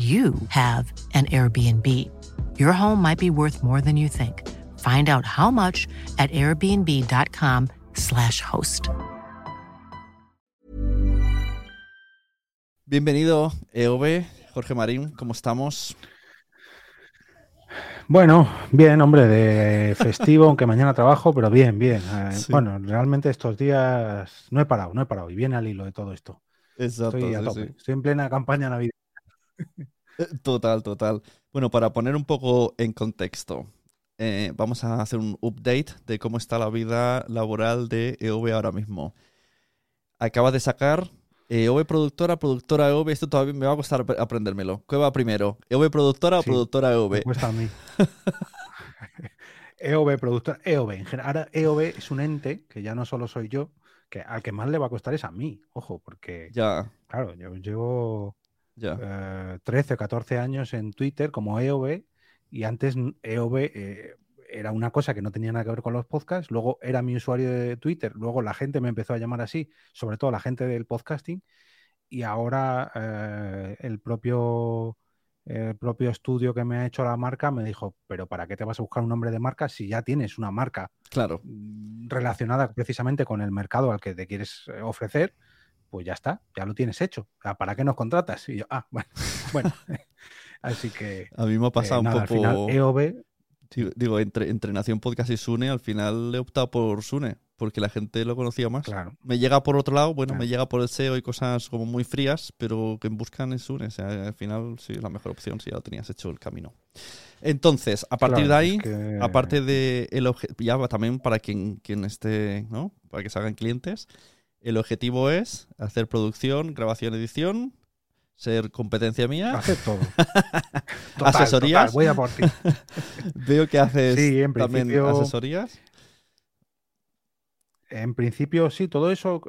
you have an Airbnb. Your home might be worth more than you think. Find out how much at airbnb.com/slash host. Bienvenido, EOB, Jorge Marín, ¿cómo estamos? Bueno, bien, hombre, de festivo, aunque mañana trabajo, pero bien, bien. Eh, Sí. Bueno, realmente estos días no he parado, no he parado y viene al hilo de todo esto. Exacto, Estoy a sí, tope, sí. estoy en plena campaña navideña. Eh, Total, total. Bueno, para poner un poco en contexto, eh, vamos a hacer un update de cómo está la vida laboral de EOB ahora mismo. Acabas de sacar EOB productora, productora EOB. Esto todavía me va a costar ap- aprendérmelo. ¿Qué va primero? ¿EOB productora o productora Me EOB? cuesta a mí. EOB, productor, EOB. En general, ahora EOB es un ente que ya no solo soy yo, que al que más le va a costar es a mí, ojo, porque, Ya, claro, yo llevo ya. eh, 13 o 14 años en Twitter como EOB y antes EOB eh, era una cosa que no tenía nada que ver con los podcasts, luego era mi usuario de Twitter, luego la gente me empezó a llamar así, sobre todo la gente del podcasting y ahora eh, el propio el propio estudio que me ha hecho la marca me dijo, pero ¿para qué te vas a buscar un nombre de marca si ya tienes una marca Claro. mm, relacionada precisamente con el mercado al que te quieres eh, ofrecer? Pues ya está, ya lo tienes hecho. O sea, ¿Para qué nos contratas? Y yo, ah, bueno, bueno. Así que A mí me ha eh, pasado nada, un al final poco. EOB, Digo, entre, entre Nación Podcast y Sune, al final he optado por Sune, porque la gente lo conocía más. claro. Me llega por otro lado, bueno, Claro. me llega por el SEO y cosas como muy frías, pero que buscan en Sune. O sea, al final sí, la mejor opción si ya lo tenías hecho el camino. Entonces, a partir Claro, de ahí, es que- aparte de el obje- ya también para quien, quien esté, ¿no? Para que se hagan clientes, el objetivo es hacer producción, grabación, edición, ser competencia mía. Hacer todo. ¿Asesorías? total, voy a por ti. Veo que haces Sí, en también principio- asesorías. En principio, sí, todo eso.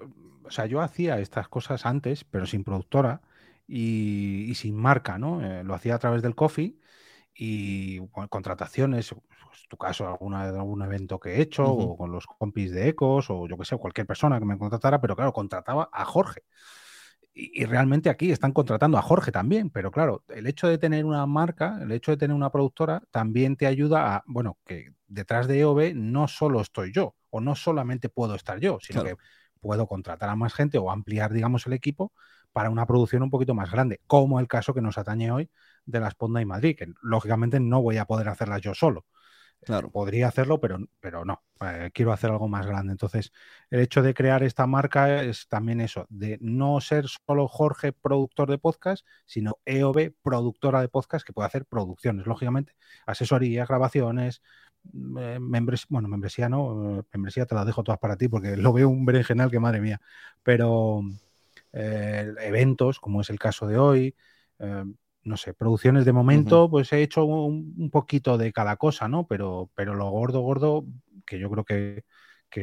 O sea, yo hacía estas cosas antes, pero sin productora y, y sin marca, ¿no? Eh, lo hacía a través del coffee y bueno, contrataciones, pues, tu caso, alguna, algún evento que he hecho, o con los compis de Ecos, o yo que sé, cualquier persona que me contratara, pero claro, contrataba a Jorge. Y, y realmente aquí están contratando a Jorge también, pero claro, el hecho de tener una marca, el hecho de tener una productora, también te ayuda a, bueno, que detrás de EOB no solo estoy yo, o no solamente puedo estar yo, sino Claro. que puedo contratar a más gente o ampliar, digamos, el equipo para una producción un poquito más grande, como el caso que nos atañe hoy de la Sponda y Madrid, que lógicamente no voy a poder hacerlas yo solo. Claro. Podría hacerlo, pero, pero no. Eh, quiero hacer algo más grande. Entonces, el hecho de crear esta marca es también eso, de no ser solo Jorge productor de podcast, sino EOB productora de podcast que puede hacer producciones, lógicamente, asesorías, grabaciones, mm, eh, membresía, bueno, membresía no, eh, membresía te la dejo todas para ti porque lo veo un berenjenal que madre mía, pero eventos, como es el caso de hoy, no sé, producciones de momento, pues he hecho un, poquito de cada cosa, ¿no? Pero, pero lo gordo, gordo, que yo creo que,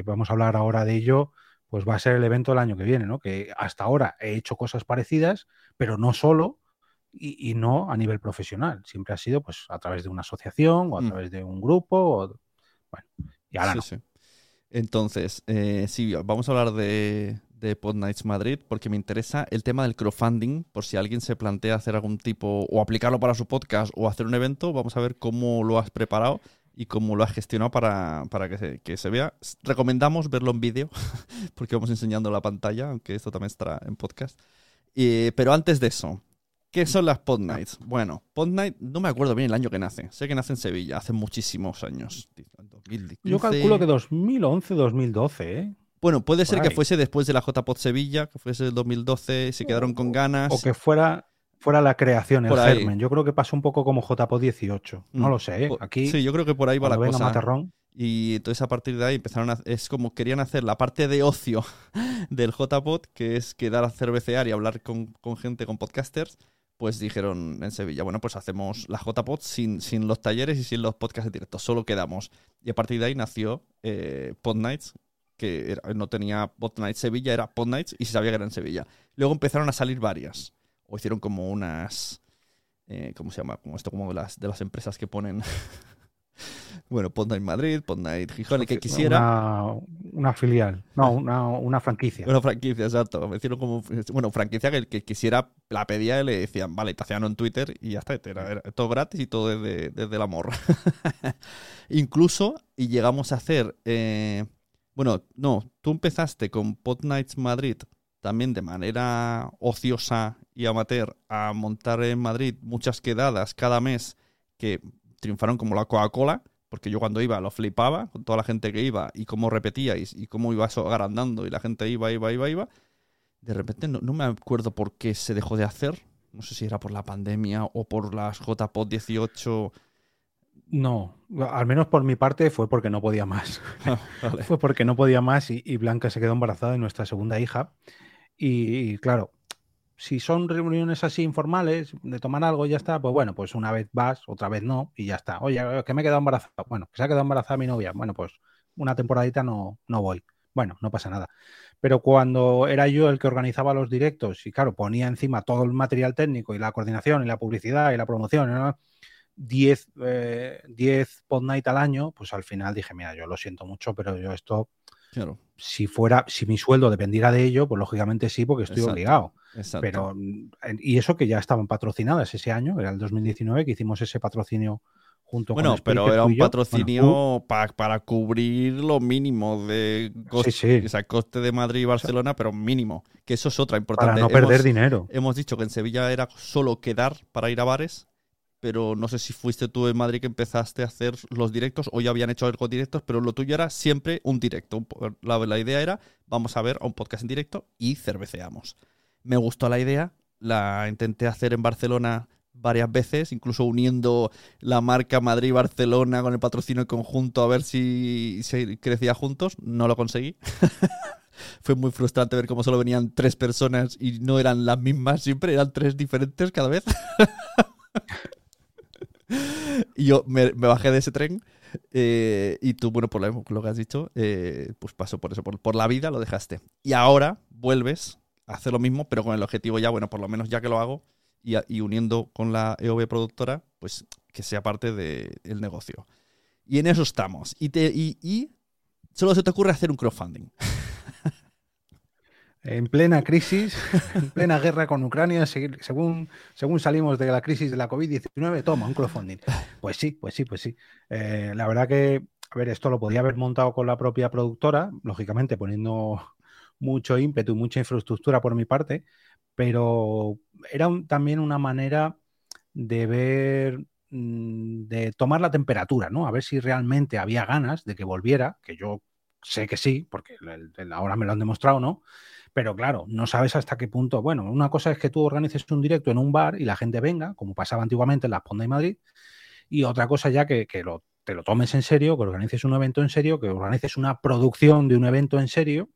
vamos a hablar ahora de ello, pues va a ser el evento del año que viene, ¿no? Que hasta ahora he hecho cosas parecidas, pero no solo y, no a nivel profesional. Siempre ha sido pues a través de una asociación o a mm. través de un grupo. O, bueno, y ahora no. Entonces, eh, sí, vamos a hablar de, de Pod Nights Madrid porque me interesa el tema del crowdfunding, por si alguien se plantea hacer algún tipo o aplicarlo para su podcast o hacer un evento, vamos a ver cómo lo has preparado y cómo lo has gestionado para, para que, se, vea. Recomendamos verlo en vídeo porque vamos enseñando la pantalla, aunque esto también estará en podcast. pero antes de eso, ¿Qué son las Pod Nights? Bueno, Pod Night no me acuerdo bien el año que nace. Sé que nace en Sevilla, hace muchísimos años. Yo calculo que 2011, 2012, ¿eh? Bueno, puede ser que fuese después de la JPod Sevilla, que fuese el 2012, se quedaron con ganas. O que fuera, fuera la creación, el germen. Yo creo que pasó un poco como JPod 18. No mm. lo sé, ¿eh? Aquí. Sí, yo creo que por ahí va la cosa. Y entonces a partir de ahí empezaron a. Es como querían hacer la parte de ocio del JPod, que es quedar a cervecear y hablar con, gente, con podcasters. Pues dijeron en Sevilla, bueno, pues hacemos la JPod sin, sin los talleres y sin los podcasts directos, solo quedamos. Y a partir de ahí nació eh, Pod Nights, que no tenía Bot Sevilla, era Pod Nights y se sabía que era en Sevilla. Luego empezaron a salir varias, o hicieron como unas, eh, ¿cómo se llama? Como esto, como de las, de las empresas que ponen, bueno, Pod Night Madrid, Pod Night Gijón, el que quisiera. Una, filial, no, una, franquicia. Una franquicia, exacto. Me hicieron como, bueno, franquicia que el que quisiera la pedía y le decían, vale, te hacían en Twitter y ya está, era, todo gratis y todo desde, desde el amor. Incluso, y llegamos a hacer... Eh, bueno, no, tú empezaste con Pod Nights Madrid también de manera ociosa y amateur a montar en Madrid muchas quedadas cada mes que triunfaron como la Coca-Cola, porque yo cuando iba lo flipaba con toda la gente que iba y cómo repetíais y cómo iba eso agrandando y la gente iba, iba, iba, iba. De repente no, no me acuerdo por qué se dejó de hacer. No sé si era por la pandemia o por las JPod 18 no, al menos por mi parte fue porque no podía más. Ah, fue porque no podía más y, Blanca se quedó embarazada de nuestra segunda hija. Y, claro, si son reuniones así informales, de tomar algo y ya está, pues bueno, pues una vez vas, otra vez no, y ya está. Oye, que me he quedado embarazada. Bueno, que se ha quedado embarazada mi novia. Bueno, pues una temporadita no, no voy. Bueno, no pasa nada. Pero cuando era yo el que organizaba los directos y claro, ponía encima todo el material técnico y la coordinación y la publicidad y la promoción, ¿no? 10, eh, pod night al año, pues al final dije, mira, yo lo siento mucho, pero yo esto, claro. si fuera, si mi sueldo dependiera de ello, pues lógicamente sí, porque estoy obligado. Pero, y eso que ya estaban patrocinadas ese año, era el 2019 que hicimos ese patrocinio junto bueno, con pero era un patrocinio para cubrir lo mínimo de coste, coste de Madrid y Barcelona, pero mínimo. Que eso es otra importante. Para no perder dinero. Hemos dicho que en Sevilla era solo quedar para ir a bares pero no sé si fuiste tú en Madrid que empezaste a hacer los directos o ya habían hecho algo directos, pero lo tuyo era siempre un directo. La, idea era, vamos a ver a un podcast en directo y cerveceamos. Me gustó la idea, la intenté hacer en Barcelona varias veces, incluso uniendo la marca Madrid-Barcelona con el patrocinio conjunto a ver si se crecía juntos. No lo conseguí. Fue muy frustrante ver cómo solo venían tres personas y no eran las mismas siempre, eran tres diferentes cada vez. y yo me, bajé de ese tren eh, y tú, bueno, por lo, que has dicho, eh, pues pasó por eso, por, la vida lo dejaste. Y ahora vuelves a hacer lo mismo, pero con el objetivo ya, bueno, por lo menos ya que lo hago y, uniendo con la EOB productora, pues que sea parte del negocio. Y en eso estamos. Y, te, y solo se te ocurre hacer un crowdfunding. en plena crisis, en plena guerra con Ucrania, según, según salimos de la crisis de la COVID-19, toma un crowdfunding. Pues sí, pues sí, pues sí. Eh, la verdad que, a ver, esto lo podía haber montado con la propia productora, lógicamente poniendo, mucho ímpetu y mucha infraestructura por mi parte, pero era también una manera de ver, mm, de tomar la temperatura, ¿no? A ver si realmente había ganas de que volviera, que yo sé que sí, porque ahora me lo han demostrado, ¿no? Pero claro, no sabes hasta qué punto. Bueno, una cosa es que tú organices un directo en un bar y la gente venga, como pasaba antiguamente en la Ponda y Madrid, y otra cosa ya que, que lo, te lo tomes en serio, que organices un evento en serio, que organices una producción de un evento en serio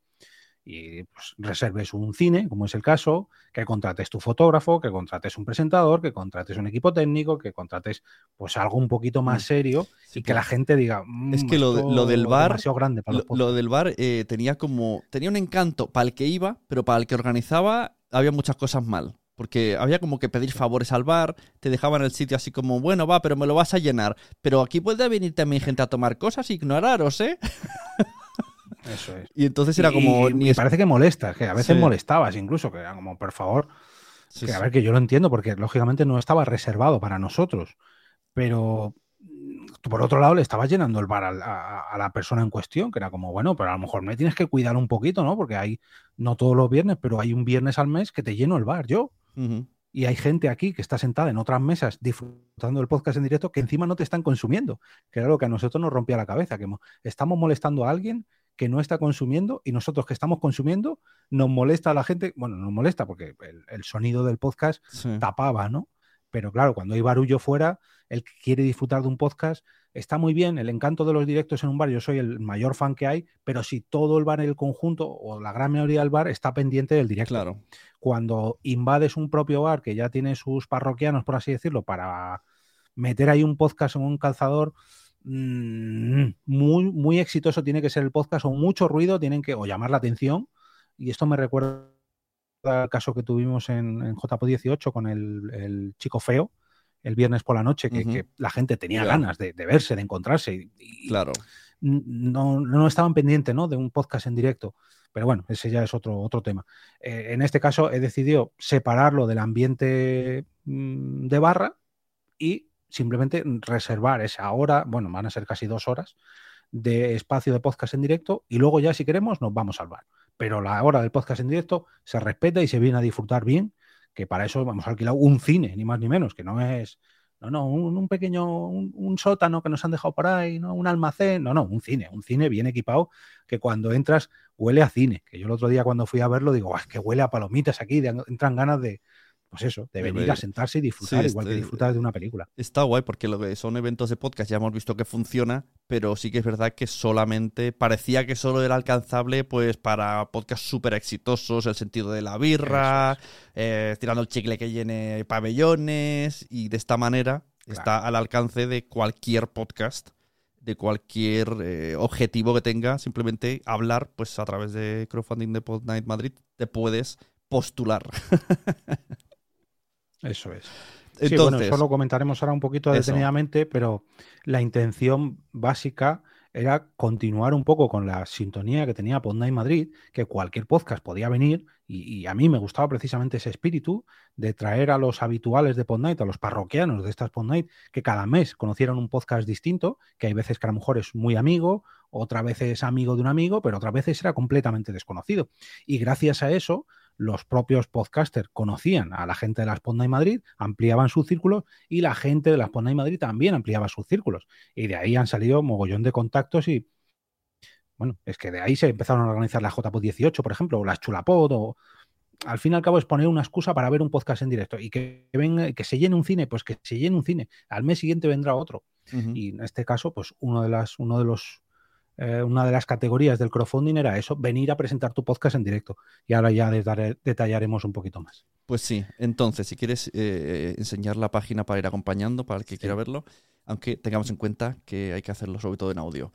y pues, reserves un cine, como es el caso, que contrates tu fotógrafo, que contrates un presentador, que contrates un equipo técnico, que contrates pues algo un poquito más mm. serio y que la gente diga es mm, que lo, del bar grande lo, del bar eh, tenía como tenía un encanto para el que iba, pero para el que organizaba había muchas cosas mal. Porque había como que pedir favores al bar, te dejaban el sitio así como, bueno, va, pero me lo vas a llenar. Pero aquí puede venir también gente a tomar cosas ignoraros, ¿eh? Eso es. Y entonces era como. Y, parece que molesta, que a veces molestabas incluso, que era como, por favor. que, a ver, que yo lo entiendo, porque lógicamente no estaba reservado para nosotros. Pero mm, por otro lado, le estabas llenando el bar a, la persona en cuestión, que era como, bueno, pero a lo mejor me tienes que cuidar un poquito, ¿no? Porque hay, no todos los viernes, pero hay un viernes al mes que te lleno el bar yo. Y hay gente aquí que está sentada en otras mesas disfrutando del podcast en directo que encima no te están consumiendo, que era lo que a nosotros nos rompía la cabeza, que estamos molestando a alguien que no está consumiendo y nosotros que estamos consumiendo nos molesta a la gente, bueno, nos molesta porque el, sonido del podcast tapaba, ¿no? Pero claro, cuando hay barullo fuera, el que quiere disfrutar de un podcast está muy bien, el encanto de los directos en un bar, yo soy el mayor fan que hay, pero si todo el bar en el conjunto o la gran mayoría del bar está pendiente del directo. Claro. Cuando invades un propio bar que ya tiene sus parroquianos, por así decirlo, para meter ahí un podcast en un calzador, Mm, muy, muy exitoso tiene que ser el podcast o mucho ruido tienen que o llamar la atención. Y esto me recuerda al caso que tuvimos en, en JPO18 con el, chico feo el viernes por la noche, que, la gente tenía ganas de, verse, de encontrarse. Y, claro. No, no estaban pendientes ¿no? de un podcast en directo. Pero bueno, ese ya es otro, otro tema. Eh, en este caso he decidido separarlo del ambiente mm, de barra y simplemente reservar esa hora, bueno, van a ser casi dos horas de espacio de podcast en directo y luego ya si queremos nos vamos al bar. Pero la hora del podcast en directo se respeta y se viene a disfrutar bien, que para eso vamos a alquilar un cine, ni más ni menos, que no es, no, no, un, pequeño, un, sótano que nos han dejado por ahí, ¿no? un almacén, no, no, un cine, un cine bien equipado que cuando entras huele a cine, que yo el otro día cuando fui a verlo digo, es que huele a palomitas aquí, entran ganas de, pues eso, de venir a sentarse y disfrutar, igual que disfrutar de una película. Está guay porque lo que son eventos de podcast ya hemos visto que funciona, pero sí que es verdad que solamente parecía que solo era alcanzable pues para podcasts súper exitosos, el sentido de la birra, eh, tirando el chicle que llene pabellones y de esta manera está al alcance de cualquier podcast de cualquier eh, objetivo que tenga, simplemente hablar, pues a través de crowdfunding de Podnight Madrid te puedes postular. Eso es. Entonces, sí, bueno, eso lo comentaremos ahora un poquito detenidamente, pero la intención básica era continuar un poco con la sintonía que tenía Podnight Madrid, que cualquier podcast podía venir, y, a mí me gustaba precisamente ese espíritu de traer a los habituales de Podnight, a los parroquianos de estas Podnight, que cada mes conocieran un podcast distinto, que hay veces que a lo mejor es muy amigo, otra vez es amigo de un amigo, pero otras veces era completamente desconocido. Y gracias a eso, los propios podcasters conocían a la gente de la Sponda y Madrid, ampliaban sus círculos y la gente de la Sponda y Madrid también ampliaba sus círculos. Y de ahí han salido mogollón de contactos y, bueno, es que de ahí se empezaron a organizar la JPod 18, por ejemplo, o las Chulapod, o al fin y al cabo es poner una excusa para ver un podcast en directo y que venga, que se llene un cine, pues que se llene un cine. Al mes siguiente vendrá otro. Y en este caso, pues uno de, las, uno de los eh, una de las categorías del crowdfunding era eso, venir a presentar tu podcast en directo. Y ahora ya detallaremos un poquito más. Pues sí, entonces, si quieres eh, enseñar la página para ir acompañando, para el que quiera verlo, aunque tengamos en cuenta que hay que hacerlo sobre todo en audio.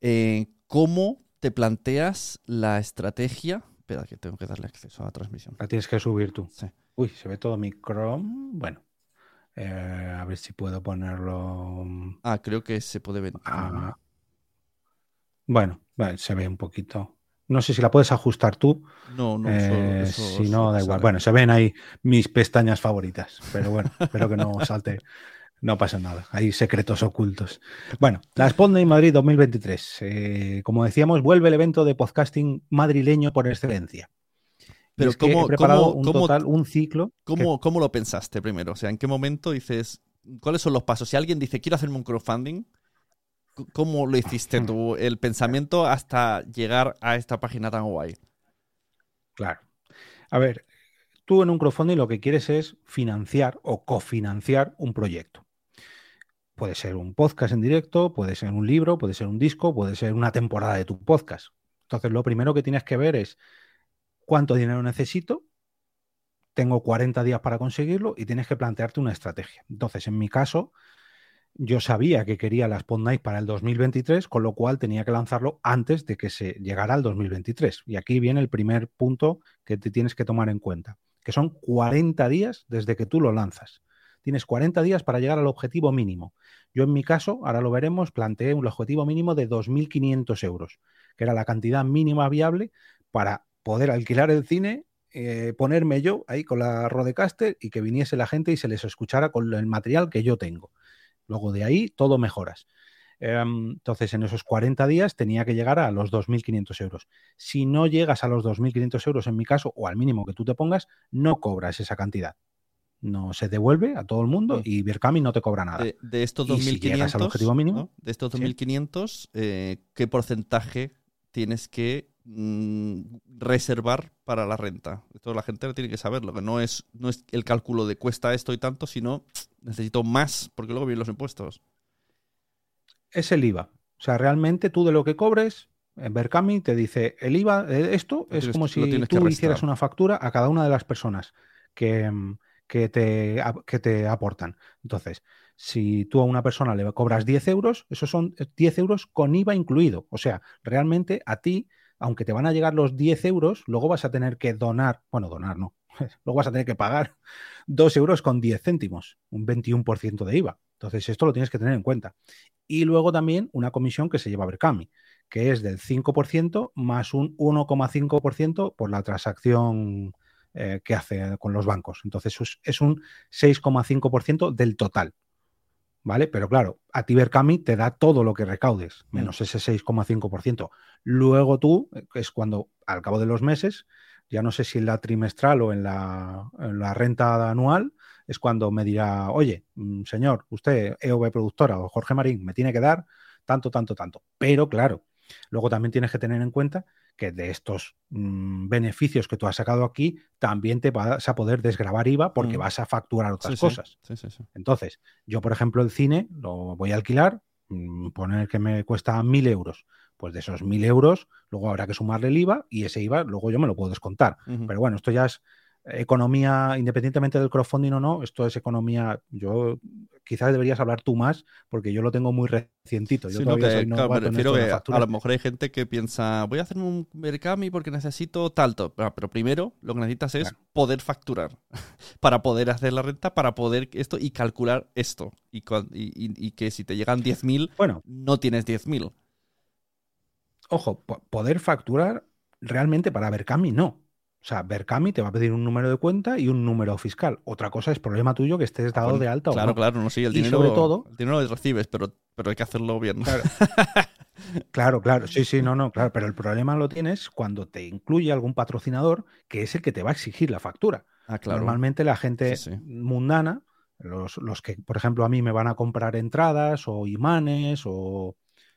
Eh, ¿Cómo te planteas la estrategia? Espera, que tengo que darle acceso a la transmisión. La tienes que subir tú. Uy, se ve todo mi Chrome. Bueno, a ver si puedo ponerlo. Ah, creo que se puede ver. Ah, bueno, se ve un poquito. No sé si la puedes ajustar tú. No, no. Eh, si no, da igual. Bueno, se ven ahí mis pestañas favoritas, pero bueno, espero que no salte No pasa nada, hay secretos ocultos. Bueno, la Spotlight Madrid 2023. Eh, como decíamos, vuelve el evento de podcasting madrileño por excelencia. Pero ¿cómo, he preparado cómo- un total, un ciclo. ¿Cómo, cómo lo pensaste primero? O sea, ¿en qué momento dices, cuáles son los pasos? Si alguien dice, quiero hacerme un crowdfunding, ¿cómo lo hiciste tú? El pensamiento hasta llegar a esta página tan guay. Claro. A ver, tú en un crowdfunding lo que quieres es financiar o cofinanciar un proyecto. Puede ser un podcast en directo, puede ser un libro, puede ser un disco, puede ser una temporada de tu podcast. Entonces, lo primero que tienes que ver es cuánto dinero necesito, tengo 40 días para conseguirlo y tienes que plantearte una estrategia. Entonces, en mi caso, yo sabía que quería la Spot Night para el 2023, con lo cual tenía que lanzarlo antes de que se llegara al 2023. Y aquí viene el primer punto que te tienes que tomar en cuenta, que son 40 días desde que tú lo lanzas. Tienes 40 días para llegar al objetivo mínimo. Yo en mi caso, ahora lo veremos, planteé un objetivo mínimo de 2.500 euros, que era la cantidad mínima viable para poder alquilar el cine, eh, ponerme yo ahí con la Rodecaster y que viniese la gente y se les escuchara con el material que yo tengo. Luego de ahí todo mejoras. Em, entonces, en esos 40 días tenía que llegar a los 2.500 euros. Si no llegas a los 2.500 euros en mi caso, o al mínimo que tú te pongas, no cobras esa cantidad. No se devuelve a todo el mundo Mm. y Birkami no te cobra nada. De, de estos Y si 2.500, llegas al objetivo mínimo, ¿no? de estos sí. 2.500, eh, ¿qué porcentaje tienes que mm, reservar para la renta? Esto la gente tiene que saberlo, que no es, no es el cálculo de cuesta esto y tanto, sino necesito más, porque luego vienen los impuestos. es el IVA. O sea, realmente tú de lo que cobres, en Berkami te dice el IVA, eh, esto Lo es tienes- como lo si tú hicieras una factura a cada una de las personas que, mm, que, te, que te aportan. Entonces, si tú a una persona le cobras 10 euros, esos son 10 euros con IVA incluido. O sea, realmente a ti, aunque te van a llegar los 10 euros, luego vas a tener que donar, bueno, donar no, luego vas a tener que pagar 2 euros con 10 céntimos, un 21% de IVA. Entonces, esto lo tienes que tener en cuenta. Y luego también una comisión que se lleva Berkami, que es del 5% más un 1,5% por la transacción eh, que hace con los bancos. Entonces es, es un 6,5% del total. ¿Vale? Pero claro, a ti Berkami te da todo lo que recaudes, menos ese 6,5%. Luego tú, eh, es cuando al cabo de los meses, ya no sé si en la trimestral o en la, en la renta anual, es cuando me dirá, oye, mm, señor, usted, EOB productora o Jorge Marín, me tiene que dar tanto, tanto, tanto. Pero claro, luego también tienes que tener en cuenta que de estos mm, beneficios que tú has sacado aquí, también te vas a poder desgravar IVA porque Mm. vas a facturar otras Sí, cosas. sí, sí, sí. Entonces, yo, por ejemplo, el cine lo voy a alquilar, mm, poner que me cuesta mil euros. Pues de esos mil euros, luego habrá que sumarle el IVA y ese IVA luego yo me lo puedo descontar. Pero bueno, esto ya es economía, independientemente del crowdfunding o no, esto es economía. Yo quizás deberías hablar tú más, porque yo lo tengo muy recientito. Yo Sí, no, que, soy claro, me refiero que a lo mejor hay gente que piensa, voy a hacerme un Berkami porque necesito tanto. Pero, pero primero lo que necesitas es Claro. poder facturar para poder hacer la renta, para poder esto y calcular esto. Y, que si te llegan 10.000, Bueno, no tienes 10.000. ojo, po- poder facturar realmente para Berkami no. O sea, Berkami te va a pedir un número de cuenta y un número fiscal. Otra cosa es problema tuyo que estés dado de alta Claro, o no. claro, no sí, el Y dinero, sobre todo- el dinero lo recibes, pero, pero hay que hacerlo bien. Claro. Claro, claro, sí, sí, no, no, claro, pero el problema lo tienes cuando te incluye algún patrocinador que es el que te va a exigir la factura. Ah, claro. Normalmente la gente Sí, sí. mundana, los, los que, por ejemplo, a mí me van a comprar entradas o imanes o...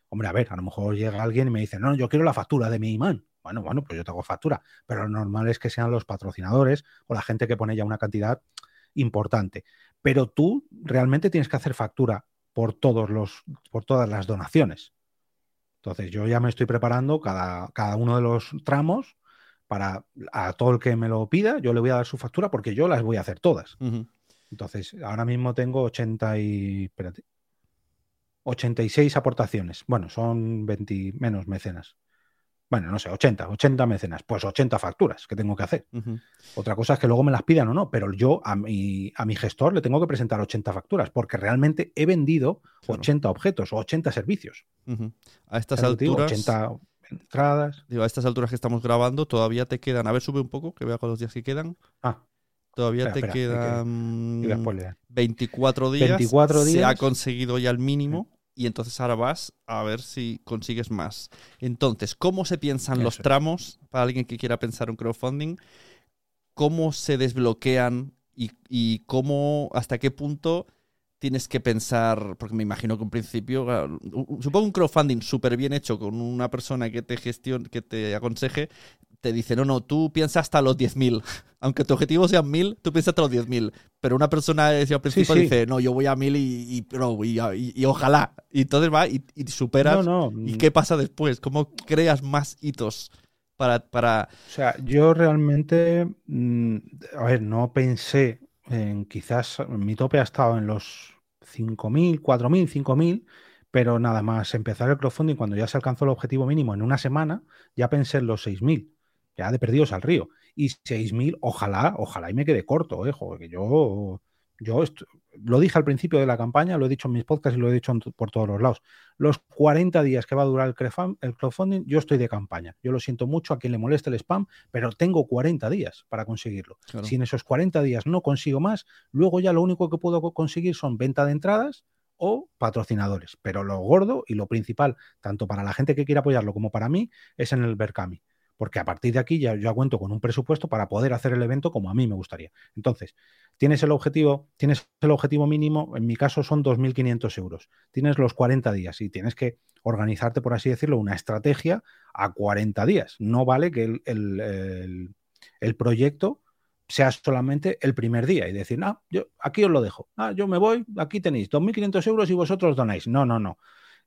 Hombre, a ver, a lo mejor llega alguien y me dice, no, yo quiero la factura de mi imán. Bueno, bueno, pues yo te hago factura, pero lo normal es que sean los patrocinadores o la gente que pone ya una cantidad importante. Pero tú realmente tienes que hacer factura por todos los, por todas las donaciones. Entonces yo ya me estoy preparando cada, cada uno de los tramos para a todo el que me lo pida, yo le voy a dar su factura porque yo las voy a hacer todas. Entonces, ahora mismo tengo 80 y, espérate, 86 aportaciones. Bueno, son 20 menos mecenas. Bueno, no sé, 80, 80 mecenas. Pues 80 facturas que tengo que hacer. Otra cosa es que luego me las pidan o no, pero yo a mi, a mi gestor le tengo que presentar 80 facturas porque realmente he vendido Claro. 80 objetos o 80 servicios. A estas te digo, alturas. 80 entradas. Digo, a estas alturas que estamos grabando, todavía te quedan. A ver, sube un poco, que vea con los días que quedan. Ah, Todavía Espera, te espera, quedan spoilear. 24 días. 24 Se ha días. conseguido ya el mínimo. Y entonces ahora vas a ver si consigues más. Entonces, ¿cómo se piensan los Eso tramos para alguien que quiera pensar un crowdfunding? ¿Cómo se desbloquean y, y cómo, hasta qué punto tienes que pensar? Porque me imagino que en principio, un- un- supongo un crowdfunding súper bien hecho con una persona que te gestione, que te aconseje, te dice, no, no, tú piensa hasta los 10.000. Aunque tu objetivo sean 1.000, tú piensas hasta los 10.000. Pero una persona al principio sí. dice, no, yo voy a 1.000 y, y, pero- y- y- y ojalá. Y entonces va y, superas. No, no. ¿Y qué pasa después? ¿Cómo creas más hitos para... para... O sea, yo realmente, mm, a ver, no pensé en quizás, mi tope ha estado en los 5.000, 4.000, 5.000, pero nada más empezar el crowdfunding, cuando ya se alcanzó el objetivo mínimo en una semana, ya pensé en los 6.000, ya de perdidos al río. Y 6.000, ojalá, ojalá y me quede corto, eh, joder, que yo, yo lo dije al principio de la campaña, lo he dicho en mis podcasts y lo he dicho por todos los lados. Los 40 días que va a durar el crowdfunding, yo estoy de campaña. Yo lo siento mucho a quien le moleste el spam, pero tengo 40 días para conseguirlo. Claro. Si en esos 40 días no consigo más, luego ya lo único que puedo co- conseguir son venta de entradas o patrocinadores. Pero lo gordo y lo principal, tanto para la gente que quiere apoyarlo como para mí, es en el Berkami. Porque a partir de aquí ya, ya cuento con un presupuesto para poder hacer el evento como a mí me gustaría. Entonces, tienes el objetivo, tienes el objetivo mínimo, en mi caso son 2.500 euros. Tienes los 40 días y tienes que organizarte, por así decirlo, una estrategia a 40 días. No vale que el, el- el- el proyecto sea solamente el primer día y decir, ah, yo aquí os lo dejo, ah, yo me voy, aquí tenéis 2.500 euros y vosotros donáis. No, no, no.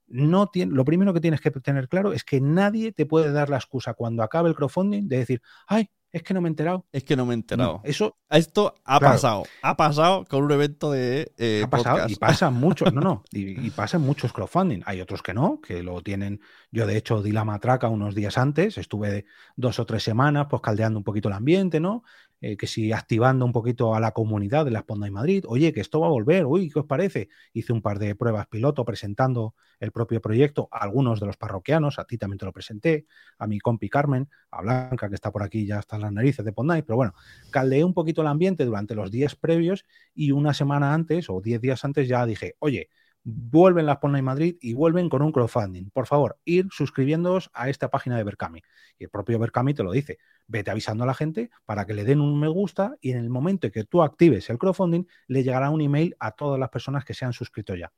No tiene, lo primero que tienes que tener claro es que nadie te puede dar la excusa cuando acabe el crowdfunding de decir, ay, es que no me he enterado. Es que no me he No, enterado. eso Esto ha Claro. pasado. Ha pasado con un evento de eh, ha pasado podcast. y pasa mucho, no, no, y, y pasa muchos crowdfunding. Hay otros que no, que lo tienen. Yo, de hecho, di la matraca unos días antes, estuve dos o tres semanas, pues caldeando un poquito el ambiente, ¿no? Eh, que si activando un poquito a la comunidad de la Sponda y Madrid, oye, que esto va a volver, uy, ¿qué os parece? Hice un par de pruebas piloto presentando el propio proyecto a algunos de los parroquianos, a ti también te lo presenté, a mi compi Carmen, a Blanca, que está por aquí, ya está en las narices de Pondai, pero bueno, caldeé un poquito el ambiente durante los días previos y una semana antes o diez días antes ya dije, oye, vuelven las Pondai Madrid y vuelven con un crowdfunding. Por favor, ir suscribiéndoos a esta página de Berkami. Y el propio Berkami te lo dice, vete avisando a la gente para que le den un me gusta y en el momento en que tú actives el crowdfunding, le llegará un email a todas las personas que se han suscrito ya.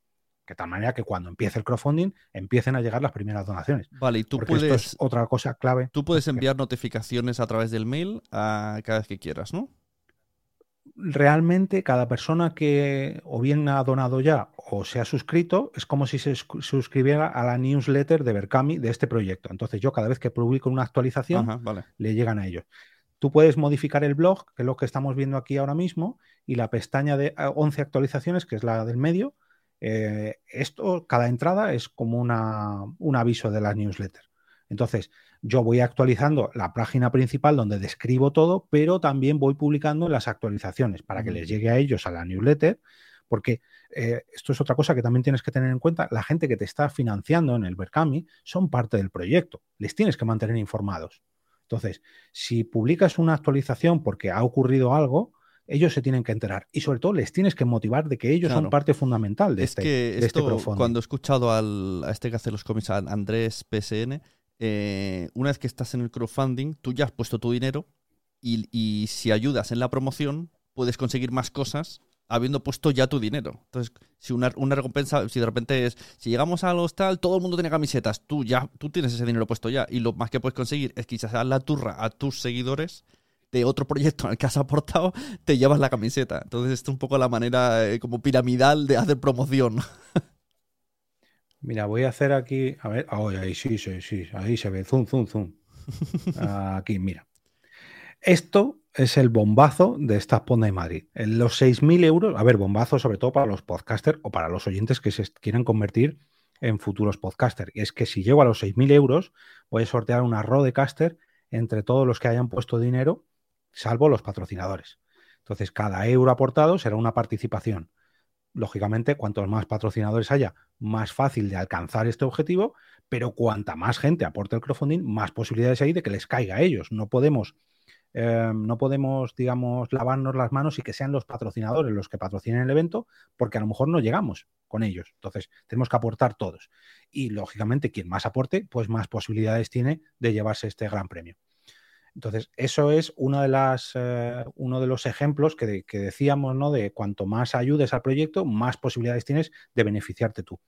De tal manera que cuando empiece el crowdfunding empiecen a llegar las primeras donaciones. Vale, y tú Porque esto puedes, es otra cosa clave. tú puedes enviar notificaciones a través del mail a cada vez que quieras, ¿no? realmente cada persona que o bien ha donado ya o se ha suscrito es como si se sus- suscribiera a la newsletter de Berkami de este proyecto. Entonces yo cada vez que publico una actualización Ajá, vale. le llegan a ellos. Tú puedes modificar el blog, que es lo que estamos viendo aquí ahora mismo, y la pestaña de ah, 11 actualizaciones, que es la del medio. Eh, esto, cada entrada es como una, un aviso de la newsletter. Entonces, yo voy actualizando la página principal donde describo todo, pero también voy publicando las actualizaciones para que les llegue a ellos a la newsletter, porque eh, esto es otra cosa que también tienes que tener en cuenta. La gente que te está financiando en el Berkami son parte del proyecto. Les tienes que mantener informados. Entonces, si publicas una actualización porque ha ocurrido algo, ellos se tienen que enterar. Y sobre todo les tienes que motivar de que ellos Claro. son parte fundamental de es este, que de este crowdfunding. cuando he escuchado al, a este que hace los cómics, a Andrés PSN, eh, una vez que estás en el crowdfunding, tú ya has puesto tu dinero y, y si ayudas en la promoción, puedes conseguir más cosas habiendo puesto ya tu dinero. Entonces, si una, una recompensa, si de repente es, si llegamos a los tal, todo el mundo tiene camisetas, tú ya, tú tienes ese dinero puesto ya, y lo más que puedes conseguir es quizás dar la turra a tus seguidores de otro proyecto en el que has aportado, te llevas la camiseta. Entonces, esto es un poco la manera eh, como piramidal de hacer promoción. Mira, voy a hacer aquí. A ver, ah, ahí sí, sí, sí, ahí se ve. Zoom, zoom, zoom. Aquí, mira. Esto es el bombazo de esta Ponda de Madrid. Los 6.000 euros, a ver, bombazo sobre todo para los podcasters o para los oyentes que se quieran convertir en futuros podcasters. Y es que si llego a los 6.000 euros, voy a sortear una Rodecaster entre todos los que hayan puesto dinero, salvo los patrocinadores. Entonces, cada euro aportado será una participación. Lógicamente, cuantos más patrocinadores haya, más fácil de alcanzar este objetivo, pero cuanta más gente aporte el crowdfunding, más posibilidades hay de que les caiga a ellos. No podemos eh, no podemos, digamos, lavarnos las manos y que sean los patrocinadores los que patrocinen el evento, porque a lo mejor no llegamos con ellos. Entonces, tenemos que aportar todos. Y lógicamente, quien más aporte, pues más posibilidades tiene de llevarse este gran premio. Entonces, eso es una de las, eh, uno de los ejemplos que, decíamos, ¿no? De cuanto más ayudes al proyecto, más posibilidades tienes de beneficiarte tú.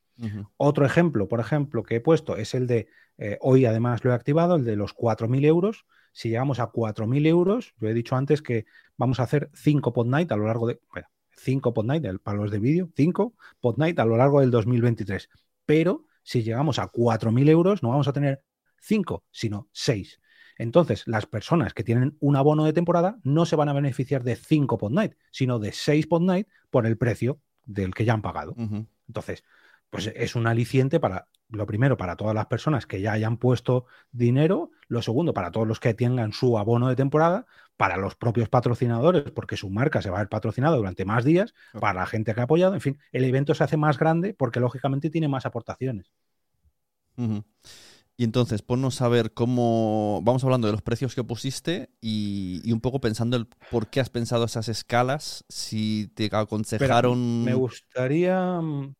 Otro ejemplo, por ejemplo, que he puesto es el de, eh, hoy además lo he activado, el de los 4.000 euros. Si llegamos a 4.000 euros, yo he dicho antes que vamos a hacer 5 pod night a lo largo de, bueno, 5 pod night para los de vídeo, 5 pod night a lo largo del 2023. Pero si llegamos a 4.000 euros, no vamos a tener 5, sino 6. Entonces, las personas que tienen un abono de temporada no se van a beneficiar de 5 pod night, sino de 6 pod night por el precio del que ya han pagado. Entonces, pues es un aliciente para, lo primero, para todas las personas que ya hayan puesto dinero, lo segundo, para todos los que tengan su abono de temporada, para los propios patrocinadores, porque su marca se va a ver patrocinada durante más días, para la gente que ha apoyado, en fin, el evento se hace más grande porque lógicamente tiene más aportaciones. Y entonces, ponnos a ver cómo. Vamos hablando de los precios que pusiste y, un poco pensando el por qué has pensado esas escalas, si te aconsejaron. me gustaría. Mm,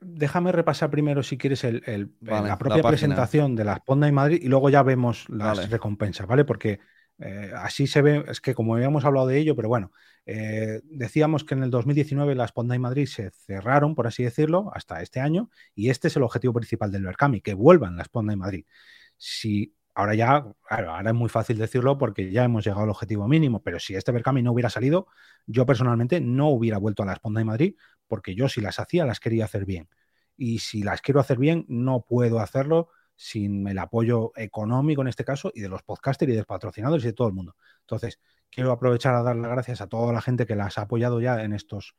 déjame repasar primero, si quieres, el, la propia presentación de la Ponda y Madrid y luego ya vemos las recompensas, ¿vale? Porque eh, así se ve, es que como habíamos hablado de ello, pero bueno, eh, decíamos que en el 2019 las Ponda y Madrid se cerraron, por así decirlo, hasta este año, y este es el objetivo principal del Berkami, que vuelvan las Ponda y Madrid. Si ahora ya, ahora es muy fácil decirlo porque ya hemos llegado al objetivo mínimo, pero si este Berkami no hubiera salido, yo personalmente no hubiera vuelto a las Ponda y Madrid, porque yo si las hacía las quería hacer bien. Y si las quiero hacer bien, no puedo hacerlo sin el apoyo económico en este caso y de los podcasters y de los patrocinadores y de todo el mundo. Entonces, quiero aprovechar a dar las gracias a toda la gente que las ha apoyado ya en estos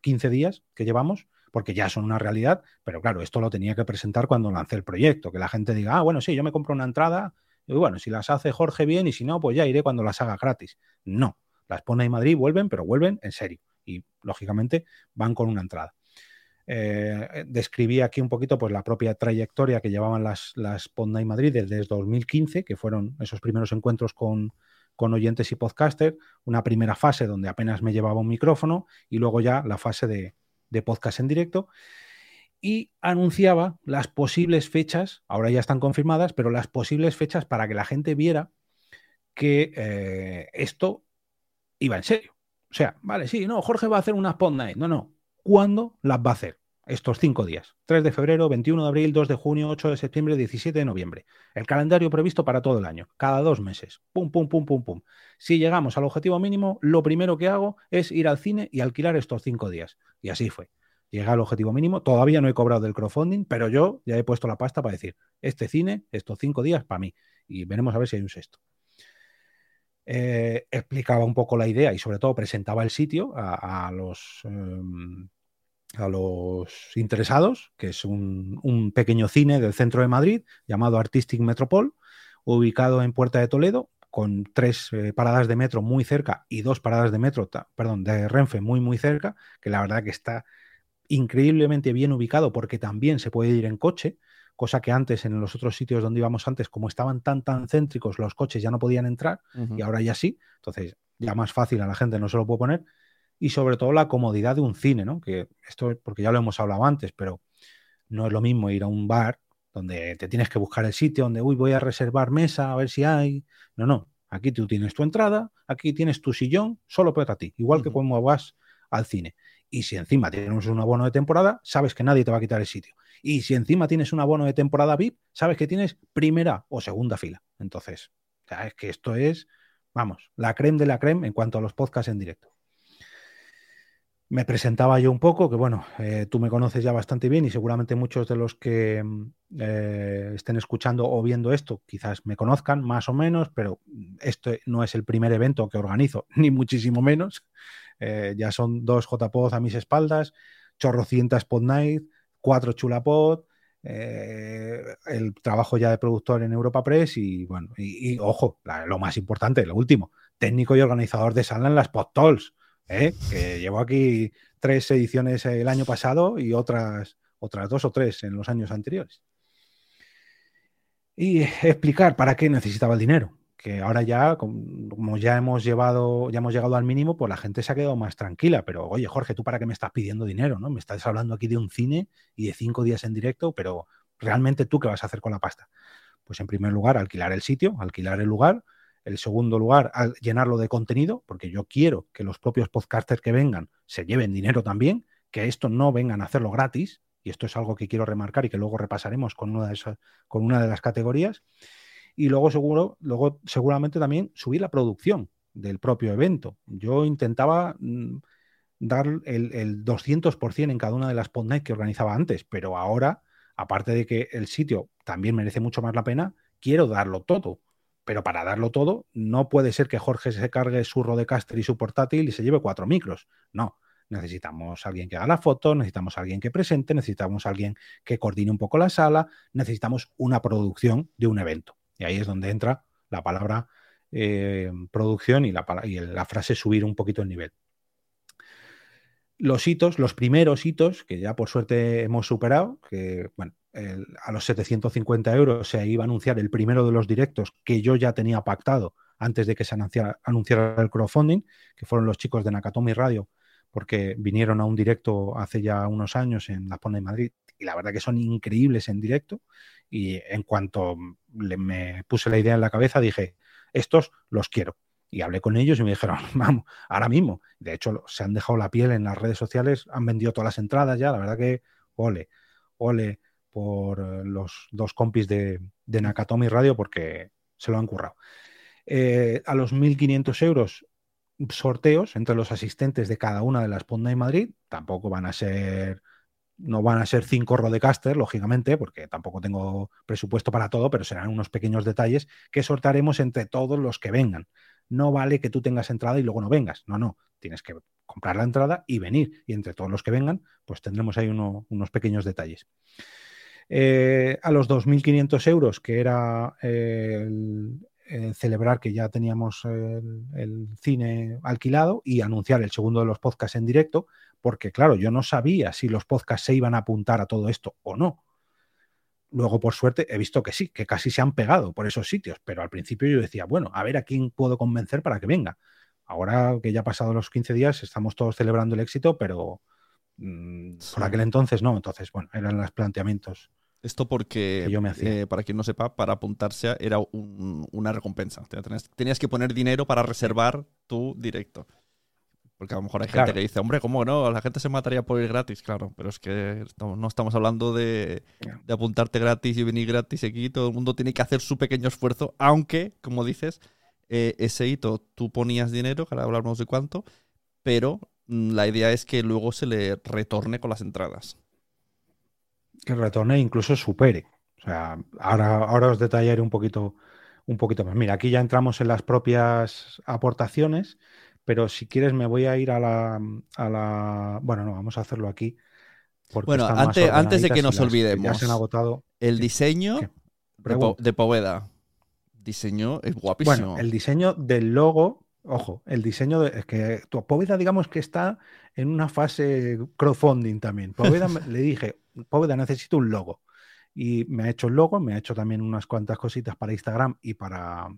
15 eh, días que llevamos, porque ya son una realidad, pero claro, esto lo tenía que presentar cuando lancé el proyecto, que la gente diga, ah, bueno, sí, yo me compro una entrada, y bueno, si las hace Jorge bien y si no, pues ya iré cuando las haga gratis. No, las pone en Madrid, vuelven, pero vuelven en serio y lógicamente van con una entrada. Eh, describí aquí un poquito pues, la propia trayectoria que llevaban las, las y Madrid desde 2015, que fueron esos primeros encuentros con, oyentes y podcasters, una primera fase donde apenas me llevaba un micrófono y luego ya la fase de, podcast en directo. Y anunciaba las posibles fechas, ahora ya están confirmadas, pero las posibles fechas para que la gente viera que eh, esto iba en serio. O sea, vale, sí, no, Jorge va a hacer unas Pod Night. No, no. ¿Cuándo las va a hacer? Estos cinco días. 3 de febrero, 21 de abril, 2 de junio, 8 de septiembre, 17 de noviembre. El calendario previsto para todo el año, cada dos meses. Pum, pum, pum, pum, pum. Si llegamos al objetivo mínimo, lo primero que hago es ir al cine y alquilar estos cinco días. Y así fue. Llegué al objetivo mínimo. Todavía no he cobrado del crowdfunding, pero yo ya he puesto la pasta para decir, este cine, estos cinco días para mí. Y veremos a ver si hay un sexto. Eh, explicaba un poco la idea y sobre todo presentaba el sitio a, los... Em, a los interesados, que es un, pequeño cine del centro de Madrid llamado Artistic Metropol, ubicado en Puerta de Toledo, con tres eh, paradas de metro muy cerca y dos paradas de metro, perdón, de Renfe muy, muy cerca, que la verdad que está increíblemente bien ubicado porque también se puede ir en coche, cosa que antes en los otros sitios donde íbamos antes, como estaban tan, tan céntricos, los coches ya no podían entrar y ahora ya sí, entonces ya más fácil a la gente no se lo puede poner y sobre todo la comodidad de un cine, ¿no? Que esto, porque ya lo hemos hablado antes, pero no es lo mismo ir a un bar donde te tienes que buscar el sitio, donde, uy, voy a reservar mesa, a ver si hay. No, no. Aquí tú tienes tu entrada, aquí tienes tu sillón, solo para ti, igual que cuando vas al cine. Y si encima tienes un abono de temporada, sabes que nadie te va a quitar el sitio. Y si encima tienes un abono de temporada VIP, sabes que tienes primera o segunda fila. Entonces, es que esto es, vamos, la creme de la creme en cuanto a los podcasts en directo me presentaba yo un poco, que bueno, eh, tú me conoces ya bastante bien y seguramente muchos de los que mm, eh, estén escuchando o viendo esto quizás me conozcan más o menos, pero este no es el primer evento que organizo, ni muchísimo menos. Eh, ya son dos JPod a mis espaldas, chorrocientas Pod Night, cuatro Chulapod, el trabajo ya de productor en Europa Press y bueno, y, ojo, lo más importante, lo último, técnico y organizador de sala en las Pod ¿eh? que llevo aquí tres ediciones el año pasado y otras, otras dos o tres en los años anteriores. Y explicar para qué necesitaba el dinero, que ahora ya, como ya hemos llevado, ya hemos llegado al mínimo, pues la gente se ha quedado más tranquila. Pero, oye, Jorge, ¿tú para qué me estás pidiendo dinero? ¿no? Me estás hablando aquí de un cine y de cinco días en directo, pero realmente tú qué vas a hacer con la pasta? Pues en primer lugar, alquilar el sitio, alquilar el lugar. El segundo lugar, llenarlo de contenido, porque yo quiero que los propios podcasters que vengan se lleven dinero también, que esto no vengan a hacerlo gratis, y esto es algo que quiero remarcar y que luego repasaremos con una de, esas, con una de las categorías y luego seguro, luego seguramente también subir la producción del propio evento. Yo intentaba mm, dar el, el 200% en cada una de las podnight que organizaba antes, pero ahora, aparte de que el sitio también merece mucho más la pena, quiero darlo todo. Pero para darlo todo, no puede ser que Jorge se cargue su Rodecaster y su portátil y se lleve cuatro micros. No, necesitamos alguien que haga la foto, necesitamos alguien que presente, necesitamos alguien que coordine un poco la sala, necesitamos una producción de un evento. Y ahí es donde entra la palabra eh, producción y la, y la frase subir un poquito el nivel. Los hitos, los primeros hitos, que ya por suerte hemos superado, que bueno, a los 750 euros se iba a anunciar el primero de los directos que yo ya tenía pactado antes de que se anunciara, el crowdfunding, que fueron los chicos de Nakatomi Radio, porque vinieron a un directo hace ya unos años en la Pone de Madrid y la verdad que son increíbles en directo y en cuanto me puse la idea en la cabeza dije, estos los quiero. Y hablé con ellos y me dijeron, vamos, ahora mismo. De hecho, se han dejado la piel en las redes sociales, han vendido todas las entradas ya, la verdad que ole, ole por eh, los dos compis de, Nakatomi Radio porque se lo han currado. Eh, a los 1.500 euros sorteos entre los asistentes de cada una de las Ponda y Madrid, tampoco van a ser no van a ser cinco Rodecaster, lógicamente, porque tampoco tengo presupuesto para todo, pero serán unos pequeños detalles que sortaremos entre todos los que vengan. No vale que tú tengas entrada y luego no vengas. No, no. Tienes que comprar la entrada y venir. Y entre todos los que vengan, pues tendremos ahí unos pequeños detalles. Eh, a los 2.500 euros, que era el, celebrar que ya teníamos el, cine alquilado y anunciar el segundo de los podcasts en directo, porque claro, yo no sabía si los podcasts se iban a apuntar a todo esto o no. Luego, por suerte, he visto que sí, que casi se han pegado por esos sitios, pero al principio yo decía, bueno, a ver a quién puedo convencer para que venga. Ahora que ya ha pasado los 15 días, estamos todos celebrando el éxito, pero mm, por aquel entonces no. Entonces, bueno, eran los planteamientos esto porque, eh, para quien no sepa, para apuntarse era una recompensa. Tenías, que poner dinero para reservar tu directo. Porque a lo mejor hay gente que dice, hombre, ¿cómo no? La gente se mataría por ir gratis, claro. Pero es que no estamos hablando de, apuntarte gratis y venir gratis aquí. Todo el mundo tiene que hacer su pequeño esfuerzo, aunque, como dices, eh, ese hito tú ponías dinero, que ahora hablamos de cuánto, pero mm, la idea es que luego se le retorne con las entradas que retorne e incluso supere. O sea, ahora, ahora os detallaré un poquito, un poquito más. Mira, aquí ya entramos en las propias aportaciones, pero si quieres me voy a ir a la, a la... Bueno, no, vamos a hacerlo aquí. Bueno, antes, antes de que nos olvidemos, se han agotado. el diseño de, de Poveda. Diseño es guapísimo. Bueno, el diseño del logo Ojo, el diseño de, es que tu Poveda, digamos que está en una fase crowdfunding también. Poveda le dije, Poveda, necesito un logo. Y me ha hecho el logo, me ha hecho también unas cuantas cositas para Instagram y para,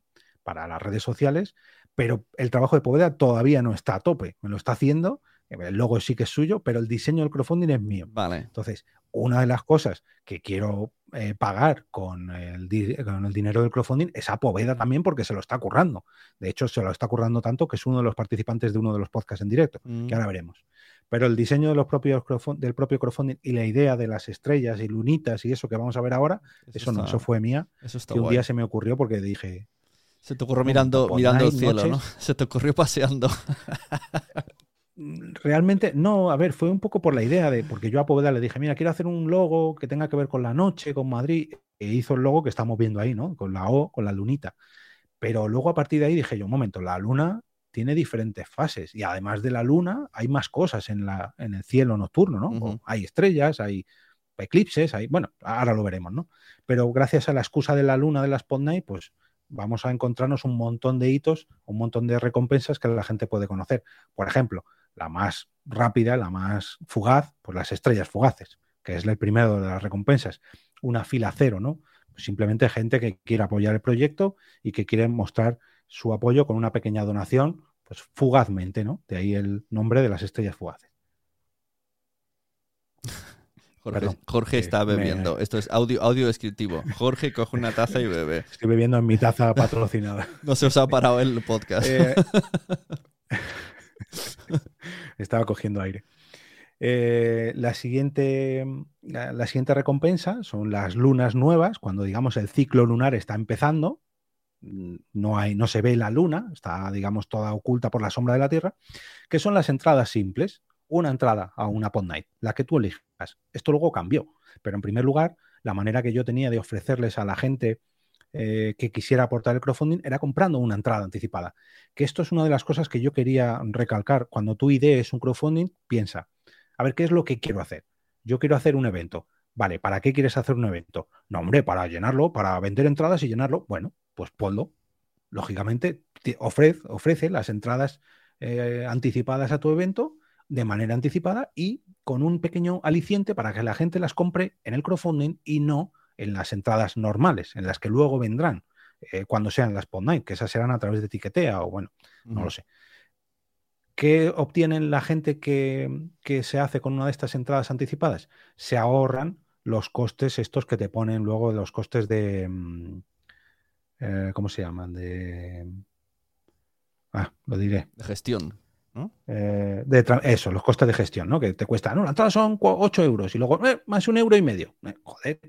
para las redes sociales, pero el trabajo de Poveda todavía no está a tope. Me lo está haciendo, el logo sí que es suyo, pero el diseño del crowdfunding es mío. Vale. Entonces, una de las cosas que quiero eh, pagar con el, con el, dinero del crowdfunding es a Poveda también porque se lo está currando. De hecho, se lo está currando tanto que es uno de los participantes de uno de los podcasts en directo, que mm. ahora veremos. Pero el diseño de los propios del propio crowdfunding y la idea de las estrellas y lunitas y eso que vamos a ver ahora, eso, no, eso fue mía. Eso que un día se me ocurrió porque dije... Se te ocurrió mirando, mirando el cielo, ¿no? Se te ocurrió paseando. realmente, no, a ver, fue un poco por la idea de, porque yo a Poveda le dije, mira, quiero hacer un logo que tenga que ver con la noche, con Madrid, e hizo el logo que estamos viendo ahí, ¿no? Con la O, con la lunita. Pero luego a partir de ahí dije yo, un momento, la luna tiene diferentes fases y además de la luna hay más cosas en, la, en el cielo nocturno, ¿no? Hay estrellas, hay eclipses, hay, bueno, ahora lo veremos, ¿no? Pero gracias a la excusa de la luna de la Spot Night, pues vamos a encontrarnos un montón de hitos, un montón de recompensas que la gente puede conocer. Por ejemplo, la más rápida, la más fugaz, pues las estrellas fugaces, que es el primero de las recompensas. Una fila cero, ¿no? Simplemente gente que quiere apoyar el proyecto y que quiere mostrar su apoyo con una pequeña donación, pues fugazmente, ¿no? De ahí el nombre de las estrellas fugaces. Jorge, está bebiendo. Esto es audio, audio descriptivo. Jorge coge una taza y bebe. Estoy bebiendo en mi taza patrocinada. no se os ha parado el podcast. Eh, estaba cogiendo aire. Eh, la, siguiente, la, siguiente recompensa son las lunas nuevas, cuando digamos el ciclo lunar está empezando, mm, no, hay, no se ve la luna, está digamos toda oculta por la sombra de la Tierra, que son las entradas simples, una entrada a una pod night, la que tú elijas. Esto luego cambió, pero en primer lugar, la manera que yo tenía de ofrecerles a la gente eh, que quisiera aportar el crowdfunding era comprando una entrada anticipada. Que esto es una de las cosas que yo quería recalcar. Cuando tu idea es un crowdfunding, piensa, a ver qué es lo que quiero hacer. Yo quiero hacer un evento. Vale, ¿para qué quieres hacer un evento? No, hombre, para llenarlo, para vender entradas y llenarlo. Bueno, pues ponlo. Lógicamente, ofrece, ofrece las entradas eh, anticipadas a tu evento de manera anticipada y con un pequeño aliciente para que la gente las compre en el crowdfunding y no en las entradas normales, en las que luego vendrán eh, cuando sean las Pod Night, que esas serán a través de Etiquetea o bueno, no lo sé. ¿Qué obtienen la gente que, se hace con una de estas entradas anticipadas? Se ahorran los costes estos que te ponen luego los costes de... Mm, eh, ¿Cómo se llaman? De... Ah, lo diré. De gestión. Eh, de eso, los costes de gestión, ¿no? Que te cuesta, no, la entrada son 8 euros y luego eh, más un euro y medio. joder,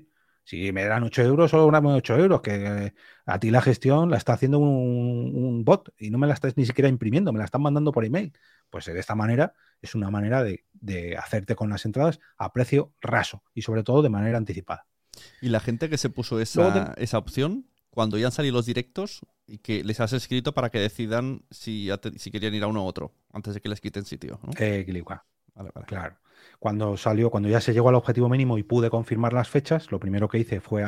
si me dan 8 euros, solo dame 8 euros, que a ti la gestión la está haciendo un, bot y no me la estás ni siquiera imprimiendo, me la están mandando por email. Pues de esta manera es una manera de, hacerte con las entradas a precio raso y sobre todo de manera anticipada. ¿Y la gente que se puso esa, esa opción, cuando ya han salido los directos y que les has escrito para que decidan si, si querían ir a uno u otro, antes de que les quiten sitio? ¿no? Eh, Claro cuando salió, cuando ya se llegó al objetivo mínimo y pude confirmar las fechas, lo primero que hice fue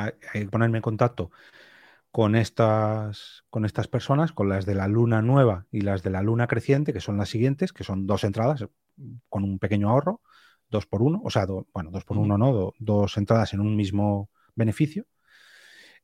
ponerme en contacto con estas, con estas personas, con las de la luna nueva y las de la luna creciente, que son las siguientes, que son dos entradas con un pequeño ahorro, dos por uno, o sea, bueno, dos por uno no, dos entradas en un mismo beneficio.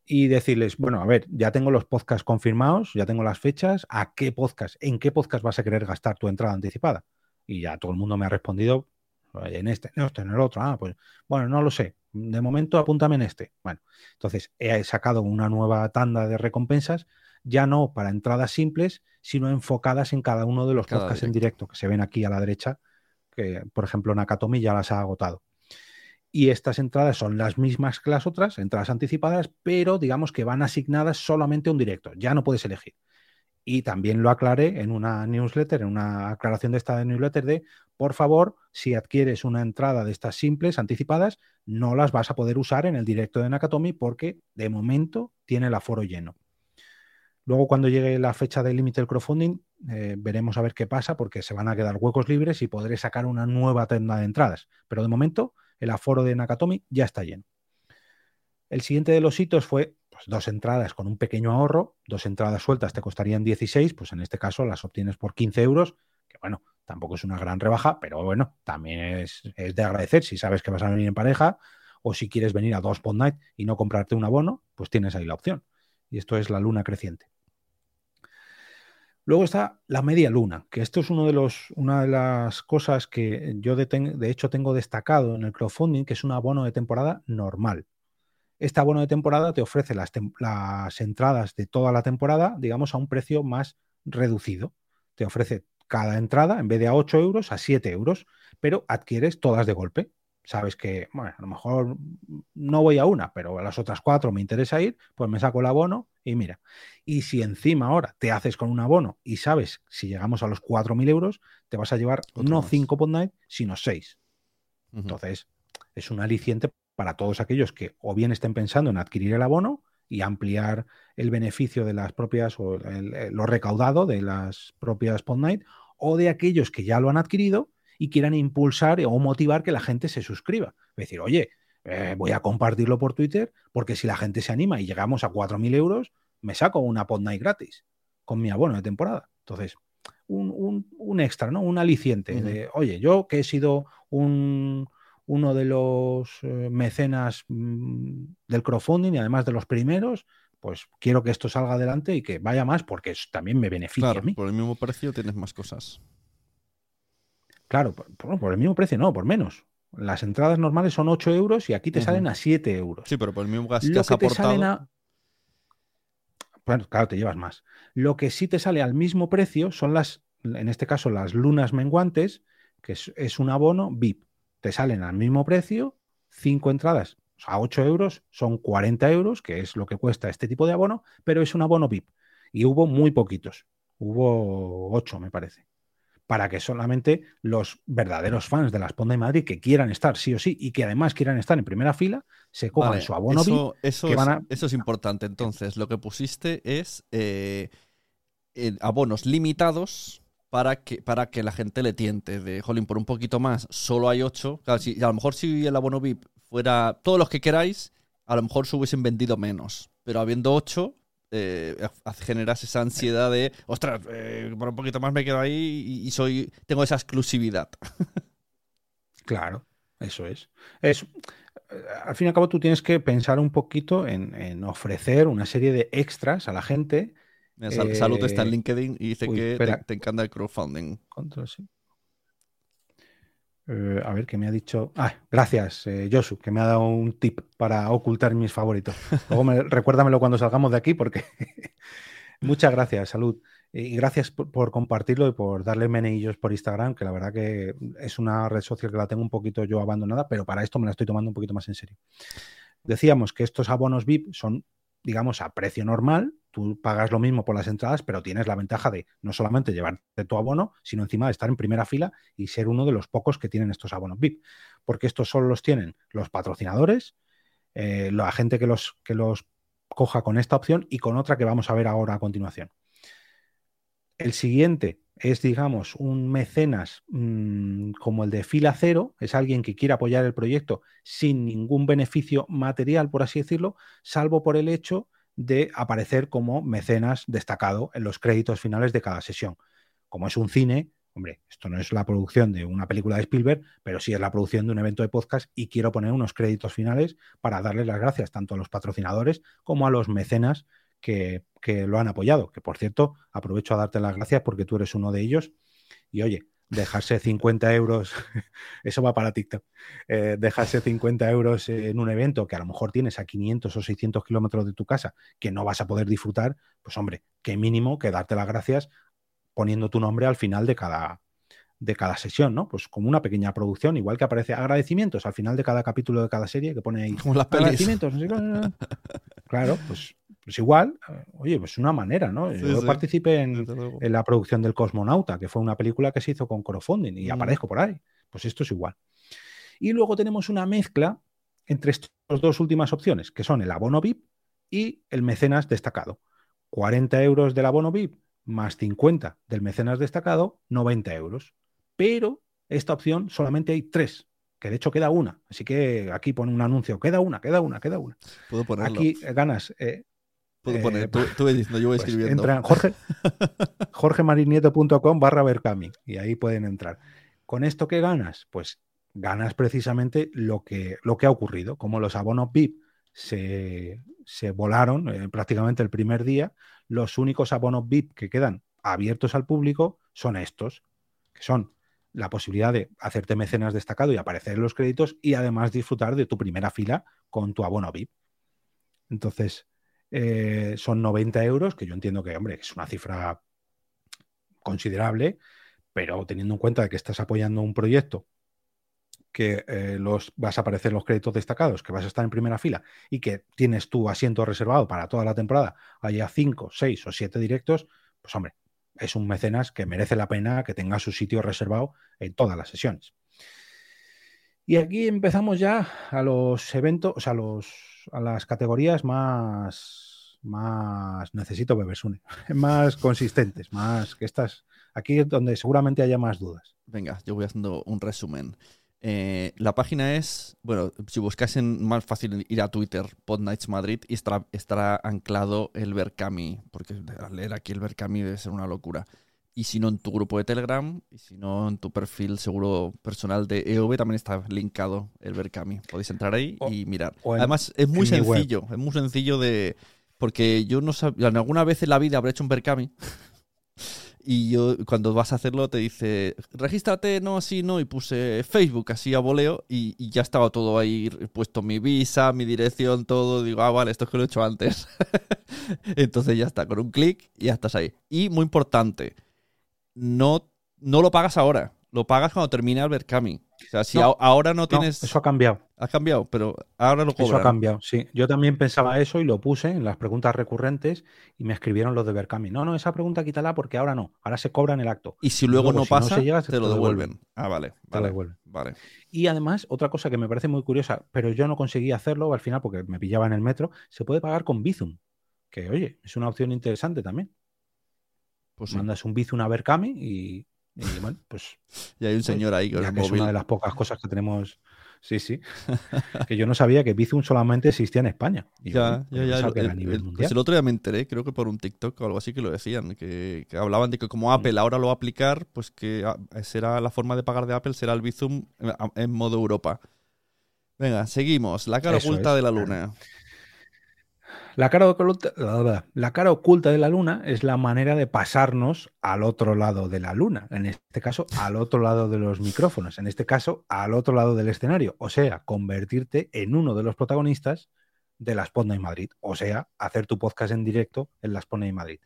Y decirles, bueno, a ver, ya tengo los podcasts confirmados, ya tengo las fechas, ¿a qué podcast, en qué podcast vas a querer gastar tu entrada anticipada? Y ya todo el mundo me ha respondido en este, en este, en el otro. Ah, pues bueno, no lo sé. De momento apúntame en este. Bueno, entonces he sacado una nueva tanda de recompensas, ya no para entradas simples, sino enfocadas en cada uno de los podcasts en directo que se ven aquí a la derecha, que por ejemplo Nakatomi ya las ha agotado. Y estas entradas son las mismas que las otras, entradas anticipadas, pero digamos que van asignadas solamente a un directo. Ya no puedes elegir. Y también lo aclaré en una newsletter, en una aclaración de esta newsletter de, por favor, si adquieres una entrada de estas simples, anticipadas, no las vas a poder usar en el directo de Nakatomi porque de momento tiene el aforo lleno. Luego, cuando llegue la fecha del límite del crowdfunding, eh, veremos a ver qué pasa porque se van a quedar huecos libres y podré sacar una nueva tenda de entradas. Pero de momento, el aforo de Nakatomi ya está lleno. El siguiente de los hitos fue pues, dos entradas con un pequeño ahorro, dos entradas sueltas te costarían 16, pues en este caso las obtienes por 15 euros, que bueno, tampoco es una gran rebaja, pero bueno, también es, de agradecer si sabes que vas a venir en pareja o si quieres venir a dos Pod Night y no comprarte un abono, pues tienes ahí la opción. Y esto es la luna creciente. Luego está la media luna, que esto es uno de los, una de las cosas que yo de, hecho tengo destacado en el crowdfunding, que es un abono de temporada normal. Este abono de temporada te ofrece las, entradas de toda la temporada, digamos, a un precio más reducido. Te ofrece cada entrada, en vez de a 8 euros, a 7 euros, pero adquieres todas de golpe. Sabes que, bueno, a lo mejor no voy a una, pero a las otras cuatro me interesa ir, pues me saco el abono y mira. Y si encima ahora te haces con un abono y sabes, si llegamos a los 4.000 euros, te vas a llevar no 5 pod night, sino 6. Entonces, es un aliciente para todos aquellos que o bien estén pensando en adquirir el abono y ampliar el beneficio de las propias o lo recaudado de las propias Pod Night, o de aquellos que ya lo han adquirido y quieran impulsar o motivar que la gente se suscriba. Es decir, oye, eh, voy a compartirlo por Twitter porque si la gente se anima y llegamos a 4.000 euros, me saco una Pod Night gratis con mi abono de temporada. Entonces, un, extra, ¿no? Un aliciente de, oye, yo que he sido un, uno de los eh, mecenas mm, del crowdfunding y además de los primeros, pues quiero que esto salga adelante y que vaya más porque también me beneficia Claro, a mí. por el mismo precio tienes más cosas. Claro, por, el mismo precio, no, por menos. Las entradas normales son 8 euros y aquí te salen a 7 euros. Sí, pero por el mismo gas que has que te aportado. a... Bueno, claro, te llevas más. Lo que sí te sale al mismo precio son las, en este caso, las lunas menguantes, que es, es un abono VIP. Te salen al mismo precio, 5 entradas a 8 euros, son 40 euros, que es lo que cuesta este tipo de abono, pero es un abono VIP. Y hubo muy poquitos. Hubo 8, me parece. Para que solamente los verdaderos fans de las Ponda de Madrid que quieran estar sí o sí y que además quieran estar en primera fila, se cojan Vale, su abono VIP eso, eso que es, van a- eso es importante. Entonces, lo que pusiste es eh, eh, abonos limitados para que, para que la gente le tiente. De, jolín, por un poquito más, solo hay ocho. Claro, si- a lo mejor si el abono VIP fuera todos los que queráis, a lo mejor se hubiesen vendido menos. Pero habiendo ocho, eh, generas esa ansiedad de, ostras, eh, por un poquito más me quedo ahí y, y soy tengo esa exclusividad. Claro, eso es. es eh, al fin y al cabo, tú tienes que pensar un poquito en, en ofrecer una serie de extras a la gente. Mira, Sal- Salud está en Eh, LinkedIn y dice uy, que te encanta el crowdfunding. Control, sí. Eh, a ver, ¿qué me ha dicho? Ah, gracias, eh, Josu, que me ha dado un tip para ocultar mis favoritos. Luego me, recuérdamelo cuando salgamos de aquí, porque muchas gracias, salud. Y gracias por, por compartirlo y por darle meneillos por Instagram, que la verdad que es una red social que la tengo un poquito yo abandonada, pero para esto me la estoy tomando un poquito más en serio. Decíamos que estos abonos VIP son, digamos, a precio normal. Tú pagas lo mismo por las entradas, pero tienes la ventaja de no solamente llevarte tu abono, sino encima de estar en primera fila y ser uno de los pocos que tienen estos abonos VIP. Porque estos solo los tienen los patrocinadores, eh, la gente que los, que los coja con esta opción y con otra que vamos a ver ahora a continuación. El siguiente es, digamos, un mecenas mmm, como el de fila cero, es alguien que quiere apoyar el proyecto sin ningún beneficio material, por así decirlo, salvo por el hecho de aparecer como mecenas destacado en los créditos finales de cada sesión. Como es un cine, hombre, esto no es la producción de una película de Spielberg, pero sí es la producción de un evento de podcast y quiero poner unos créditos finales para darles las gracias tanto a los patrocinadores como a los mecenas que, que, lo han apoyado. Que por cierto, aprovecho a darte las gracias porque tú eres uno de ellos. Y oye, dejarse 50 euros, eso va para TikTok, eh, dejarse 50 euros en un evento que a lo mejor tienes a 500 o 600 kilómetros de tu casa, que no vas a poder disfrutar, pues hombre, qué mínimo que darte las gracias poniendo tu nombre al final de cada, de cada sesión, ¿no? Pues como una pequeña producción, igual que aparece agradecimientos al final de cada capítulo de cada serie, que pone ahí Como las pelis. agradecimientos. No sé qué, claro, pues, pues igual, oye, pues una manera, ¿no? Sí, Yo sí. participé en, la producción del Cosmonauta, que fue una película que se hizo con crowdfunding y Mm. aparezco por ahí. Pues esto es igual. Y luego tenemos una mezcla entre estas dos últimas opciones, que son el abono VIP y el mecenas destacado. 40 euros del abono VIP más 50 del mecenas destacado, 90 euros. Pero esta opción solamente hay tres, que de hecho queda una. Así que aquí pone un anuncio, queda una, queda una, queda una. Puedo ponerlo. Aquí eh, ganas. eh, Puedo eh, poner. Tú, tú ves diciendo, yo voy pues escribiendo. entra en Jorge, jorgemarinieto.com barra Berkami y ahí pueden entrar. ¿Con esto qué ganas? Pues ganas precisamente lo que, lo que ha ocurrido. Como los abonos VIP se, se volaron eh, prácticamente el primer día, los únicos abonos VIP que quedan abiertos al público son estos, que son la posibilidad de hacerte mecenas destacado y aparecer en los créditos y además disfrutar de tu primera fila con tu abono VIP. Entonces, eh, son 90 euros, que yo entiendo que, hombre, es una cifra considerable, pero teniendo en cuenta que estás apoyando un proyecto que eh, los vas a aparecer los créditos destacados, que vas a estar en primera fila y que tienes tu asiento reservado para toda la temporada, haya 5, 6 o 7 directos, pues hombre, es un mecenas que merece la pena que tenga su sitio reservado en todas las sesiones. Y aquí empezamos ya a los eventos, o sea, a, los, a las categorías más, más, necesito Bebersune, más consistentes, más que estas, aquí es donde seguramente haya más dudas. Venga, yo voy haciendo un resumen. Eh, la página es, bueno, si buscáis en más fácil ir a Twitter, Podnights Madrid, y estará, estará anclado el Berkami, porque leer aquí el Berkami debe ser una locura. Y si no, en tu grupo de Telegram. Y si no, en tu perfil seguro personal de EOB también está linkado el Berkami. Podéis entrar ahí y mirar. Además, es muy sencillo. Es muy sencillo de. Porque yo no sabía. Alguna vez en la vida habré hecho un Berkami. Y yo, cuando vas a hacerlo, te dice, regístrate, no, así, no. Y puse Facebook así a voleo y, ya estaba todo ahí puesto mi visa, mi dirección, todo. Digo, ah, vale, esto es que lo he hecho antes. Entonces ya está, con un clic y ya estás ahí. Y muy importante, no, no lo pagas ahora, lo pagas cuando termina el Berkami. O sea, si ahora no tienes. eso ha cambiado. Ha cambiado, pero ahora lo cobran. Eso ha cambiado, sí. Yo también pensaba eso y lo puse en las preguntas recurrentes y me escribieron los de Berkami. No, no, esa pregunta quítala porque ahora no. Ahora se cobra en el acto. Y si luego, no pasa, te, lo devuelven. Ah, vale. Te lo devuelven. Vale. Y además, otra cosa que me parece muy curiosa, pero yo no conseguí hacerlo al final porque me pillaba en el metro, se puede pagar con Bizum. Que, oye, es una opción interesante también. Pues Mandas un Bizum a Berkami y y bueno, pues. Y hay un señor ahí con el móvil. Es una de las pocas cosas que tenemos. Sí, sí. que yo no sabía que Bizum solamente existía en España. ya, ya, ya. El, pues el, otro día me enteré, creo que por un TikTok o algo así que lo decían, que, hablaban de que como mm. Apple ahora lo va a aplicar, pues que ah, será la forma de pagar de Apple será el Bizum en, modo Europa. Venga, seguimos. La cara oculta de la luna. La cara, oculta, la cara oculta de la luna es la manera de pasarnos al otro lado de la luna, en este caso al otro lado de los micrófonos, en este caso al otro lado del escenario, o sea, convertirte en uno de los protagonistas de la Spotlight Madrid, o sea, hacer tu podcast en directo en la Spotlight Madrid.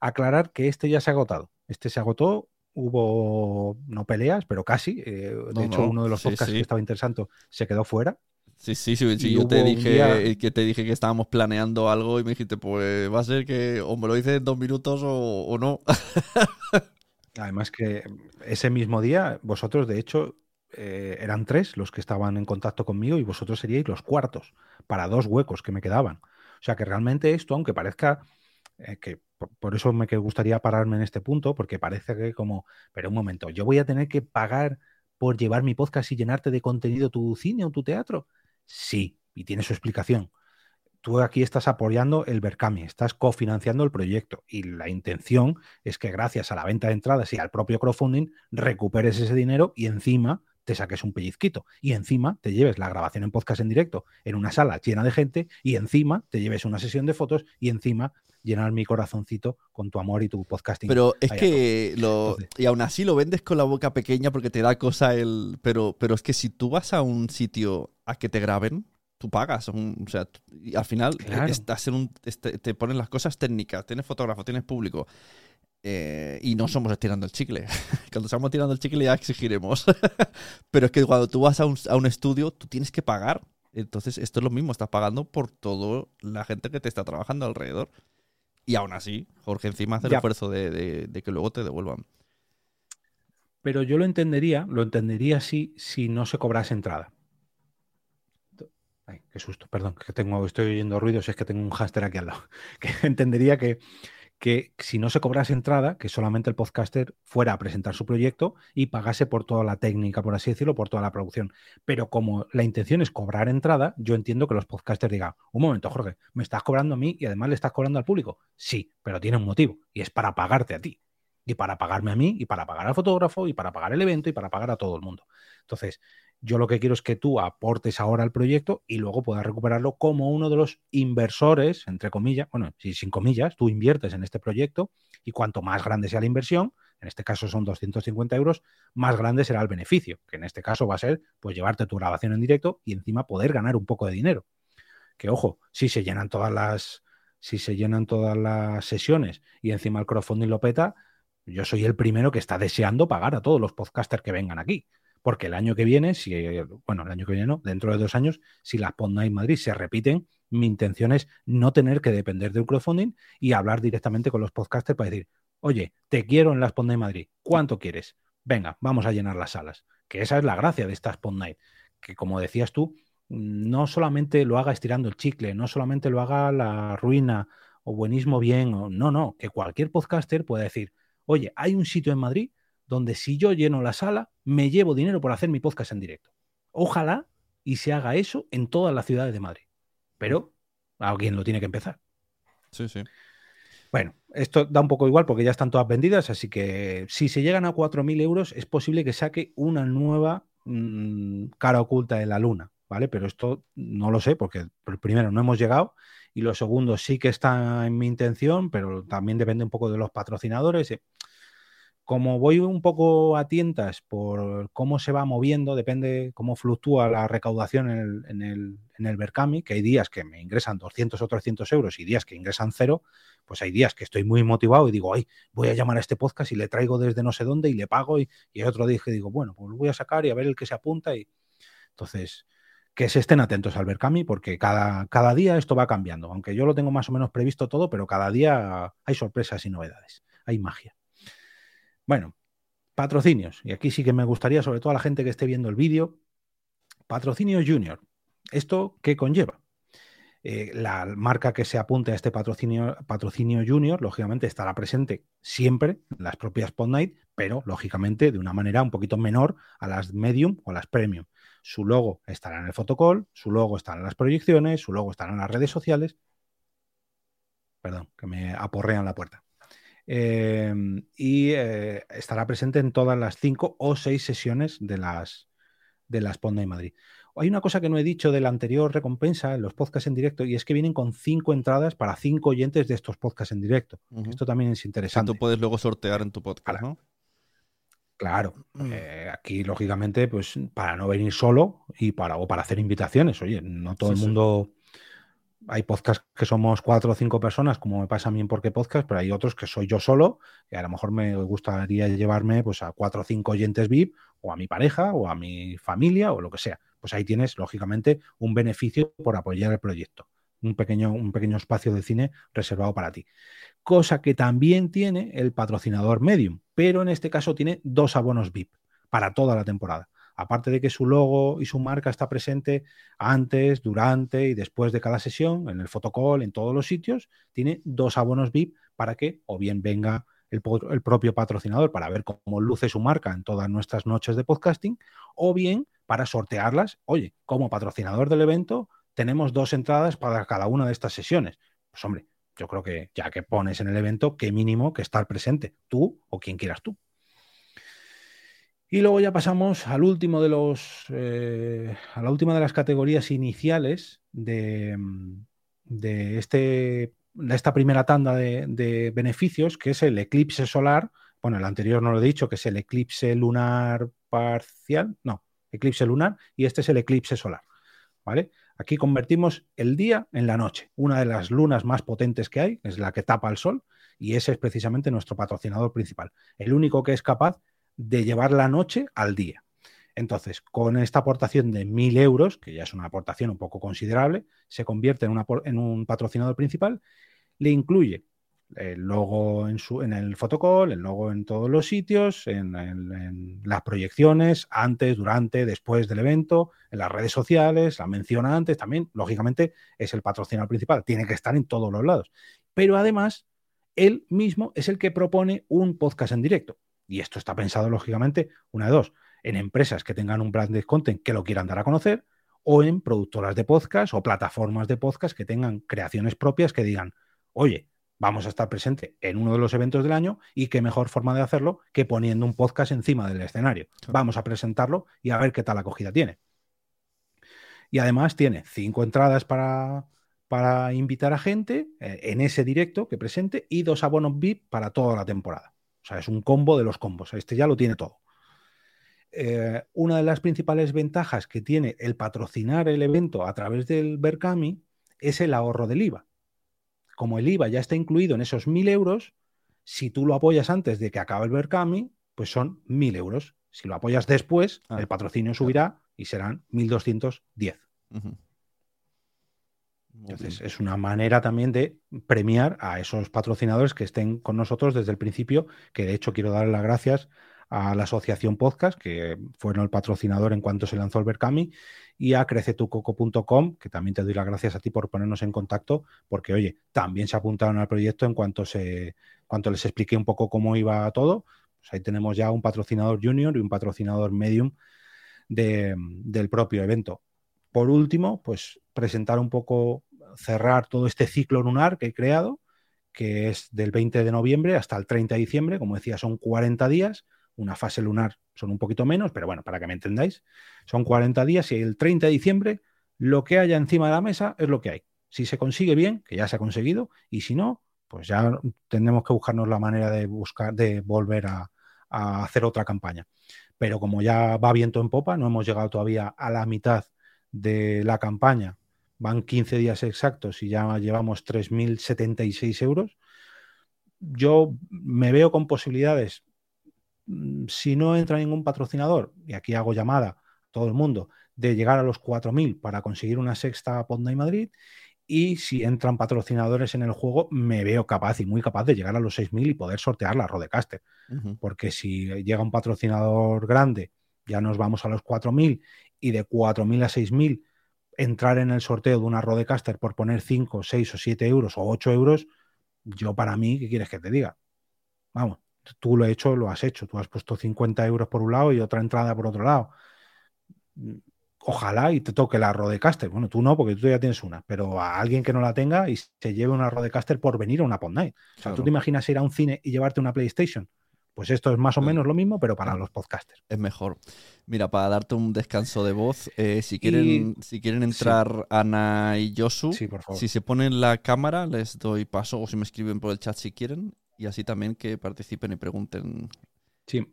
Aclarar que este ya se ha agotado, este se agotó, hubo no peleas, pero casi, eh, de hecho uno de los podcasts que estaba interesante se quedó fuera, Sí, sí, sí, yo te dije que te dije que estábamos planeando algo y me dijiste, pues va a ser que o me lo dices en dos minutos o, no. Además que ese mismo día, vosotros de hecho eh, eran tres los que estaban en contacto conmigo y vosotros seríais los cuartos para dos huecos que me quedaban. O sea que realmente esto, aunque parezca eh, que por, eso me gustaría pararme en este punto, porque parece que como, pero un momento, yo voy a tener que pagar por llevar mi podcast y llenarte de contenido tu cine o tu teatro. Sí, y tiene su explicación. Tú aquí estás apoyando el Berkami, estás cofinanciando el proyecto y la intención es que gracias a la venta de entradas y al propio crowdfunding recuperes ese dinero y encima te saques un pellizquito y encima te lleves la grabación en podcast en directo en una sala llena de gente y encima te lleves una sesión de fotos y encima llenar mi corazoncito con tu amor y tu podcasting. Pero es que lo y aún así lo vendes con la boca pequeña porque te da cosa el pero pero es que si tú vas a un sitio a que te graben tú pagas, o sea, y al final estás en un, este, te ponen las cosas técnicas, tienes fotógrafo, tienes público, eh, y no somos estirando el chicle. Cuando estamos tirando el chicle ya exigiremos. Pero es que cuando tú vas a un, a un, estudio, tú tienes que pagar. Entonces, esto es lo mismo, estás pagando por toda la gente que te está trabajando alrededor. Y aún así, Jorge encima hace el esfuerzo de, que luego te devuelvan. Pero yo lo entendería, lo entendería así si no se cobrase entrada. Ay, qué susto, perdón, que tengo, estoy oyendo ruidos, es que tengo un hámster aquí al lado. Que entendería que, que si no se cobrase entrada, que solamente el podcaster fuera a presentar su proyecto y pagase por toda la técnica, por así decirlo, por toda la producción. Pero como la intención es cobrar entrada, yo entiendo que los podcasters digan, un momento, Jorge, me estás cobrando a mí y además le estás cobrando al público. Sí, pero tiene un motivo y es para pagarte a ti. Y para pagarme a mí, y para pagar al fotógrafo, y para pagar el evento, y para pagar a todo el mundo. Entonces, yo lo que quiero es que tú aportes ahora al proyecto y luego puedas recuperarlo como uno de los inversores, entre comillas, bueno, si sin comillas, tú inviertes en este proyecto y cuanto más grande sea la inversión, en este caso son 250 euros, más grande será el beneficio, que en este caso va a ser pues llevarte tu grabación en directo y encima poder ganar un poco de dinero. Que ojo, si se llenan todas las, si se llenan todas las sesiones y encima el crowdfunding lo peta, yo soy el primero que está deseando pagar a todos los podcasters que vengan aquí porque el año que viene, si, bueno, el año que viene no, dentro de dos años, si las Pod Night Madrid se repiten, mi intención es no tener que depender de un crowdfunding y hablar directamente con los podcasters para decir, oye, te quiero en las Pod Night Madrid, ¿cuánto quieres? Venga, vamos a llenar las salas. Que esa es la gracia de estas Pod Night, que como decías tú, no solamente lo haga estirando el chicle, no solamente lo haga la ruina o buenismo bien, o, no, no, que cualquier podcaster pueda decir, oye, hay un sitio en Madrid donde si yo lleno la sala, me llevo dinero por hacer mi podcast en directo. Ojalá y se haga eso en todas las ciudades de Madrid. Pero alguien lo tiene que empezar. Sí, sí. Bueno, esto da un poco igual porque ya están todas vendidas, así que si se llegan a 4.000 euros es posible que saque una nueva mm, cara oculta de la luna, ¿vale? Pero esto no lo sé porque primero no hemos llegado y lo segundo sí que está en mi intención, pero también depende un poco de los patrocinadores. Eh, como voy un poco a tientas por cómo se va moviendo, depende cómo fluctúa la recaudación en el, en el, en el Berkami, que hay días que me ingresan 200 o 300 euros y días que ingresan cero, pues hay días que estoy muy motivado y digo, ay, voy a llamar a este podcast y le traigo desde no sé dónde y le pago y, y otro día que digo, bueno, pues lo voy a sacar y a ver el que se apunta y entonces que se estén atentos al Berkami porque cada, cada día esto va cambiando, aunque yo lo tengo más o menos previsto todo, pero cada día hay sorpresas y novedades, hay magia. Bueno, patrocinios. Y aquí sí que me gustaría, sobre todo a la gente que esté viendo el vídeo, patrocinio junior. ¿Esto qué conlleva? Eh, la marca que se apunte a este patrocinio, patrocinio junior, lógicamente estará presente siempre en las propias Pod pero lógicamente de una manera un poquito menor a las medium o a las premium. Su logo estará en el fotocall, su logo estará en las proyecciones, su logo estará en las redes sociales. Perdón, que me aporrean la puerta. Em, y eh, estará presente en todas las cinco o seis sesiones de las, de las Ponda Madrid. Hay una cosa que no he dicho de la anterior recompensa en los podcasts en directo y es que vienen con cinco entradas para cinco oyentes de estos podcasts en directo. Esto también es interesante. tú puedes luego sortear en tu podcast, ¿no? Claro, mm. eh, aquí lógicamente, pues para no venir solo y para, o para hacer invitaciones. Oye, no todo el mundo hay podcasts que somos cuatro o cinco personas, como me pasa a mí en Porque Podcast, pero hay otros que soy yo solo, y a lo mejor me gustaría llevarme pues, a cuatro o cinco oyentes VIP, o a mi pareja, o a mi familia, o lo que sea. Pues ahí tienes, lógicamente, un beneficio por apoyar el proyecto. Un pequeño, un pequeño espacio de cine reservado para ti. Cosa que también tiene el patrocinador Medium, pero en este caso tiene dos abonos VIP para toda la temporada aparte de que su logo y su marca está presente antes, durante y después de cada sesión, en el fotocall, en todos los sitios, tiene dos abonos VIP para que o bien venga el, propio patrocinador para ver cómo luce su marca en todas nuestras noches de podcasting, o bien para sortearlas, oye, como patrocinador del evento, tenemos dos entradas para cada una de estas sesiones. Pues hombre, yo creo que ya que pones en el evento, qué mínimo que estar presente, tú o quien quieras tú. Y luego ya pasamos al último de los, eh, a la última de las categorías iniciales de, de, este, de esta primera tanda de, beneficios, que es el eclipse solar. Bueno, el anterior no lo he dicho, que es el eclipse lunar parcial. No, eclipse lunar, y este es el eclipse solar. ¿Vale? Aquí convertimos el día en la noche. Una de las lunas más potentes que hay es la que tapa el sol, y ese es precisamente nuestro patrocinador principal. El único que es capaz de llevar la noche al día. Entonces, con esta aportación de 1.000 euros, que ya es una aportación un poco considerable, se convierte en, en un patrocinador principal, le incluye el logo en, su, en el fotocall, el logo en todos los sitios, en, las proyecciones, antes, durante, después del evento, en las redes sociales, la menciona antes también, lógicamente es el patrocinador principal, tiene que estar en todos los lados. Pero además, él mismo es el que propone un podcast en directo. Y esto está pensado, lógicamente, una de dos, en empresas que tengan un brand de content que lo quieran dar a conocer, o en productoras de podcast o plataformas de podcast que tengan creaciones propias que digan, oye, vamos a estar presente en uno de los eventos del año y qué mejor forma de hacerlo que poniendo un podcast encima del escenario. Vamos a presentarlo y a ver qué tal acogida tiene. Y además tiene cinco entradas para, para invitar a gente eh, en ese directo que presente y dos abonos VIP para toda la temporada. O sea, es un combo de los combos. Este ya lo tiene todo. Eh, una de las principales ventajas que tiene el patrocinar el evento a través del Berkami es el ahorro del IVA. Como el IVA ya está incluido en esos 1.000 euros, si tú lo apoyas antes de que acabe el Berkami, pues son 1.000 euros. Si lo apoyas después, ah, el patrocinio subirá y serán 1.210. Entonces, es una manera también de premiar a esos patrocinadores que estén con nosotros desde el principio, que de hecho quiero dar las gracias a la Asociación Podcast, que fueron el patrocinador en cuanto se lanzó el Berkami, y a crecetucoco.com, que también te doy las gracias a ti por ponernos en contacto, porque oye, también se apuntaron al proyecto en cuanto, se, cuanto les expliqué un poco cómo iba todo. Pues ahí tenemos ya un patrocinador junior y un patrocinador medium del propio evento. Por último, pues presentar un poco cerrar todo este ciclo lunar que he creado, que es del 20 de noviembre hasta el 30 de diciembre, como decía, son 40 días, una fase lunar son un poquito menos, pero bueno, para que me entendáis, son 40 días y el 30 de diciembre lo que haya encima de la mesa es lo que hay. Si se consigue bien, que ya se ha conseguido, y si no, pues ya tendremos que buscarnos la manera de buscar, de volver a, hacer otra campaña. Pero como ya va viento en popa, no hemos llegado todavía a la mitad de la campaña van 15 días exactos y ya llevamos 3.076 euros. Yo me veo con posibilidades, si no entra ningún patrocinador, y aquí hago llamada a todo el mundo, de llegar a los 4.000 para conseguir una sexta Ponda y Madrid. Y si entran patrocinadores en el juego, me veo capaz y muy capaz de llegar a los 6.000 y poder sortear la Rodecaster. Porque si llega un patrocinador grande, ya nos vamos a los 4.000 y de 4.000 a 6.000 entrar en el sorteo de una Rodecaster por poner 5, 6 o 7 euros o 8 euros, yo para mí, ¿qué quieres que te diga? Vamos, tú lo has hecho, lo has hecho. Tú has puesto 50 euros por un lado y otra entrada por otro lado. Ojalá y te toque la Rodecaster. Bueno, tú no, porque tú ya tienes una, pero a alguien que no la tenga y se lleve una Rodecaster por venir a una Pod Night. O sea, ¿tú te imaginas ir a un cine y llevarte una PlayStation? Pues esto es más o menos lo mismo, pero para los podcasters. Es mejor. Mira, para darte un descanso de voz, eh, si, quieren, si quieren entrar Ana y Josu, si se ponen la cámara, les doy paso o si me escriben por el chat si quieren, y así también que participen y pregunten. Sí.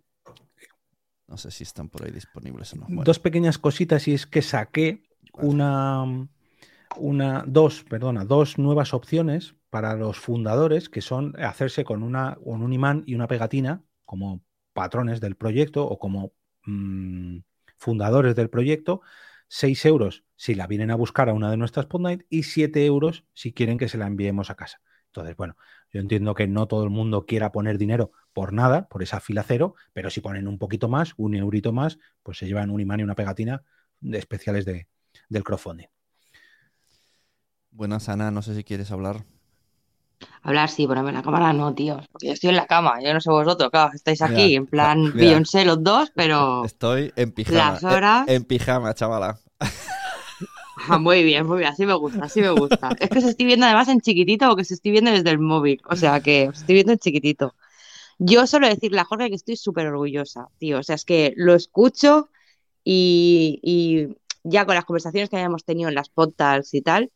No sé si están por ahí disponibles o no. Dos pequeñas cositas y es que saqué una, una, dos, perdona, dos nuevas opciones para los fundadores que son hacerse con, una, con un imán y una pegatina como patrones del proyecto o como mmm, fundadores del proyecto, 6 euros si la vienen a buscar a una de nuestras Podnight y 7 euros si quieren que se la enviemos a casa. Entonces, bueno, yo entiendo que no todo el mundo quiera poner dinero por nada, por esa fila cero, pero si ponen un poquito más, un eurito más, pues se llevan un imán y una pegatina de especiales de, del crowdfunding. Buenas, Ana, no sé si quieres hablar. Hablar sí, ponerme en la cámara no, tío, porque yo estoy en la cama, yo no sé vosotros, claro, estáis aquí en plan Beyoncé los dos, pero... Estoy en pijama. Las horas... En, pijama, chavala. Ah, muy bien, muy bien, así me gusta, así me gusta. Es que se estoy viendo además en chiquitito o que se estoy viendo desde el móvil, o sea que os estoy viendo en chiquitito. Yo solo decirle a Jorge que estoy súper orgullosa, tío, o sea, es que lo escucho y, y ya con las conversaciones que habíamos tenido en las podcasts y tal,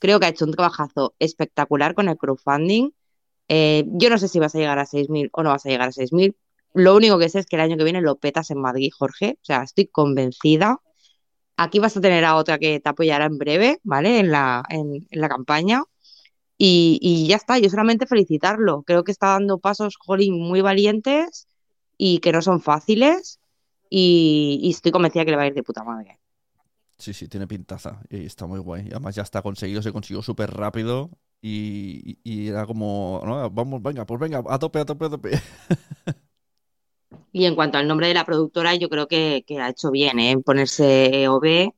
Creo que ha hecho un trabajazo espectacular con el crowdfunding. Eh, yo no sé si vas a llegar a 6.000 o no vas a llegar a 6.000. Lo único que sé es que el año que viene lo petas en Madrid, Jorge. O sea, estoy convencida. Aquí vas a tener a otra que te apoyará en breve, ¿vale? En la, en, la campaña. Y, ya está, yo solamente felicitarlo. Creo que está dando pasos, Jolín, muy valientes y que no son fáciles. Y, y estoy convencida que le va a ir de puta madre. Sí, sí, tiene pintaza y está muy guay. Además ya está conseguido, se consiguió súper rápido y, era como, vamos, venga, pues venga, a tope, a tope, a tope. Y en cuanto al nombre de la productora, yo creo que, ha hecho bien, ¿eh? Ponerse EOB.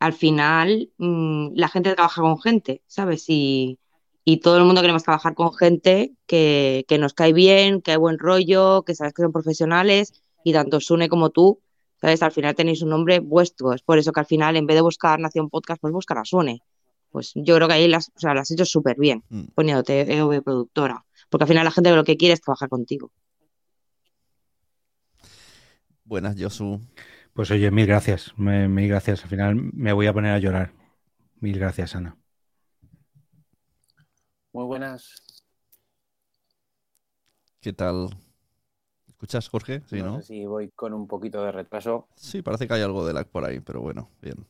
Al final, mm, la gente trabaja con gente, ¿sabes? Y, y, todo el mundo queremos trabajar con gente que, que nos cae bien, que hay buen rollo, que sabes que son profesionales y tanto Sune como tú ¿Sabes? Al final tenéis un nombre vuestro. Es por eso que al final, en vez de buscar Nación Podcast, pues buscar a Sune. Pues yo creo que ahí las, o sea, las has hecho súper bien, mm. poniéndote EOB productora. Porque al final la gente lo que quiere es trabajar contigo. Buenas, Josu. Pues oye, mil gracias. mil gracias. Al final me voy a poner a llorar. Mil gracias, Ana. Muy buenas. ¿Qué tal? escuchas, Jorge? Sí, ¿no? sé si voy con un poquito de retraso. Sí, parece que hay algo de lag por ahí, pero bueno, bien.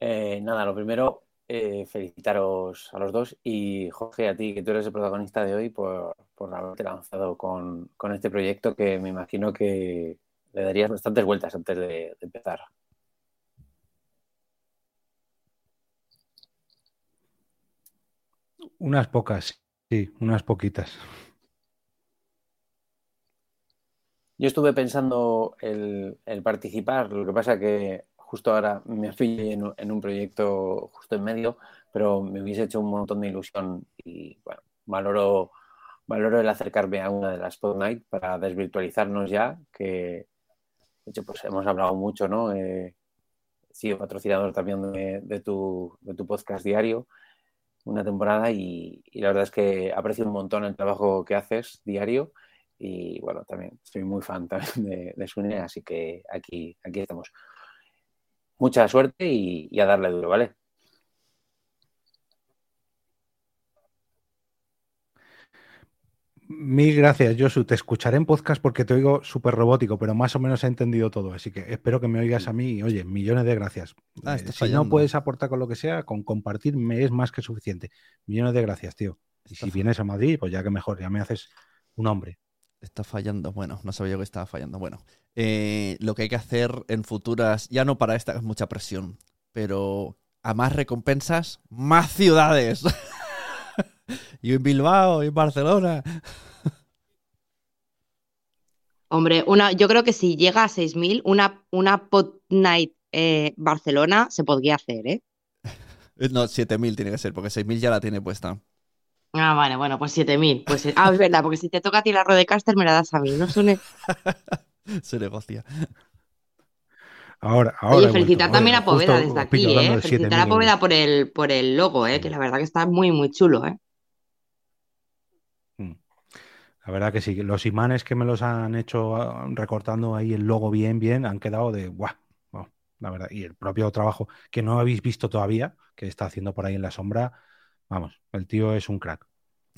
Eh, nada, lo primero, eh, felicitaros a los dos y Jorge, a ti, que tú eres el protagonista de hoy, por, por haberte lanzado con, este proyecto que me imagino que le darías bastantes vueltas antes de empezar. Unas pocas, sí, unas poquitas. Yo estuve pensando el, participar, lo que pasa que justo ahora me fui en, un proyecto justo en medio, pero me hubiese hecho un montón de ilusión y bueno, valoro, valoro el acercarme a una de las Night para desvirtualizarnos ya, que de hecho pues hemos hablado mucho, ¿no? he sido patrocinador también de, tu, de tu podcast diario una temporada y, la verdad es que aprecio un montón el trabajo que haces diario y bueno, también soy muy fan también de, de Sune, así que aquí, aquí estamos. Mucha suerte y a darle duro, ¿vale? Mil gracias, Josu. Te escucharé en podcast porque te oigo súper robótico, pero más o menos he entendido todo. Así que espero que me oigas a mí. Y, oye, millones de gracias. Ah, eh, si no puedes aportar con lo que sea, con compartir me es más que suficiente. Millones de gracias, tío. Y si vienes a Madrid, pues ya que mejor, ya me haces un hombre. Está fallando. Bueno, no sabía yo que estaba fallando. Bueno, eh, lo que hay que hacer en futuras, ya no para esta, es mucha presión, pero a más recompensas, más ciudades. y en Bilbao, y en Barcelona. Hombre, una, yo creo que si llega a 6.000, una, una Pot Night eh, Barcelona se podría hacer, ¿eh? No, 7.000 tiene que ser, porque 6.000 ya la tiene puesta. Ah, vale, bueno, pues 7.000. Pues, ah, es verdad, porque si te toca a ti la Rodecaster me la das a mí, ¿no, suene se negocia. Ahora, ahora Oye, felicitar también a Poveda desde aquí, ¿eh? Felicitar a Poveda por el, por el logo, ¿eh? Que la verdad que está muy, muy chulo, ¿eh? La verdad que sí, los imanes que me los han hecho ah, recortando ahí el logo bien, bien, han quedado de guau. la verdad, y el propio trabajo que no habéis visto todavía, que está haciendo por ahí en la sombra, vamos, el tío es un crack.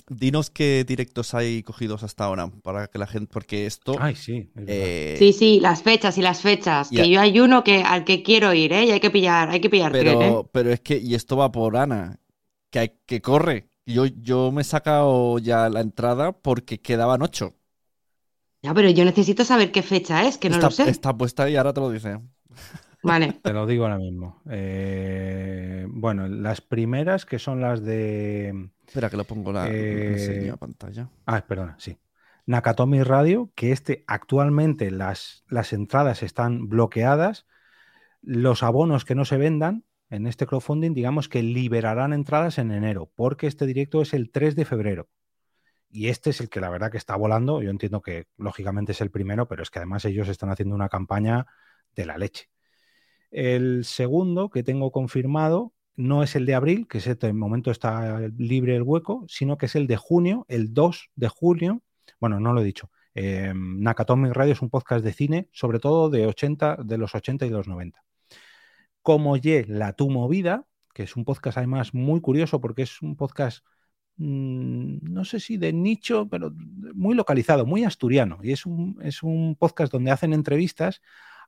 Dinos qué directos hay cogidos hasta ahora para que la gente, porque esto. Ay, sí. Eh, sí, sí, las fechas y las fechas. Que yo hay uno que al que quiero ir, ¿eh? Y hay que pillar, hay que pillar. Pero, ¿eh? pero es que y esto va por Ana, que hay, que corre. Yo, yo me he sacado ya la entrada porque quedaban ocho. Ya, pero yo necesito saber qué fecha es, que no lo sé. Está puesta y ahora te lo dice. Vale. Te lo digo ahora mismo. Eh, bueno, las primeras que son las de. Espera que lo pongo la eh... pantalla. Ah, perdona, sí. Nakatomi Radio, que este actualmente las, las entradas están bloqueadas. Los abonos que no se vendan en este crowdfunding, digamos que liberarán entradas en enero, porque este directo es el 3 de febrero. Y este es el que la verdad que está volando. Yo entiendo que lógicamente es el primero, pero es que además ellos están haciendo una campaña de la leche. El segundo que tengo confirmado no es el de abril, que ese de momento está libre el hueco, sino que es el de junio, el 2 de junio. Bueno, no lo he dicho. Eh, Nakatomi Radio es un podcast de cine, sobre todo de 80, de los 80 y los 90 como Ye La Tu Movida, que es un podcast además muy curioso porque es un podcast, mm, no sé si de nicho, pero muy localizado, muy asturiano. Y es un, es un podcast donde hacen entrevistas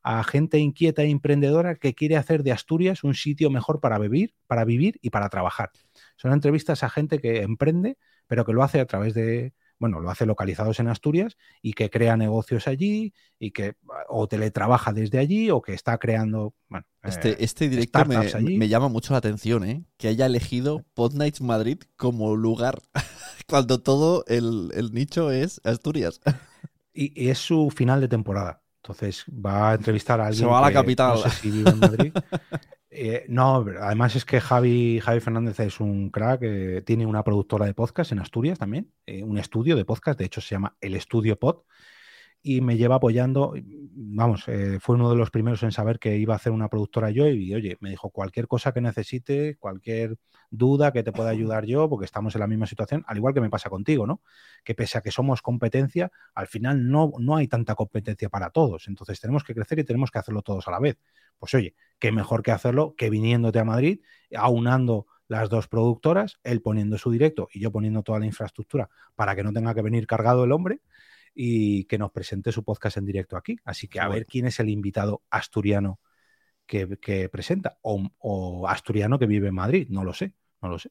a gente inquieta e emprendedora que quiere hacer de Asturias un sitio mejor para vivir, para vivir y para trabajar. Son entrevistas a gente que emprende, pero que lo hace a través de, bueno, lo hace localizados en Asturias y que crea negocios allí y que o teletrabaja desde allí o que está creando. Bueno, este, eh, este director me, llama mucho la atención, ¿eh? Que haya elegido Podnights Madrid como lugar cuando todo el, nicho es Asturias. Y, es su final de temporada. Entonces va a entrevistar a alguien. Se va a la capital. vive en Madrid. Eh, no, además es que Javi, Javi Fernández es un crack, eh, tiene una productora de podcast en Asturias también, eh, un estudio de podcast, de hecho se llama El Estudio Pod, y me lleva apoyando, vamos, fue uno de los primeros en saber que iba a hacer una productora yo y oye, me dijo cualquier cosa que necesite, cualquier duda que te pueda ayudar yo, porque estamos en la misma situación, al igual que me pasa contigo, ¿no? Que pese a que somos competencia, al final no, no hay tanta competencia para todos, entonces tenemos que crecer y tenemos que hacerlo todos a la vez. Pues oye, qué mejor que hacerlo que viniéndote a Madrid, aunando las dos productoras, él poniendo su directo y yo poniendo toda la infraestructura para que no tenga que venir cargado el hombre y que nos presente su podcast en directo aquí. Así que a ver quién es el invitado asturiano que, presenta o, asturiano que vive en Madrid. No lo sé, no lo sé.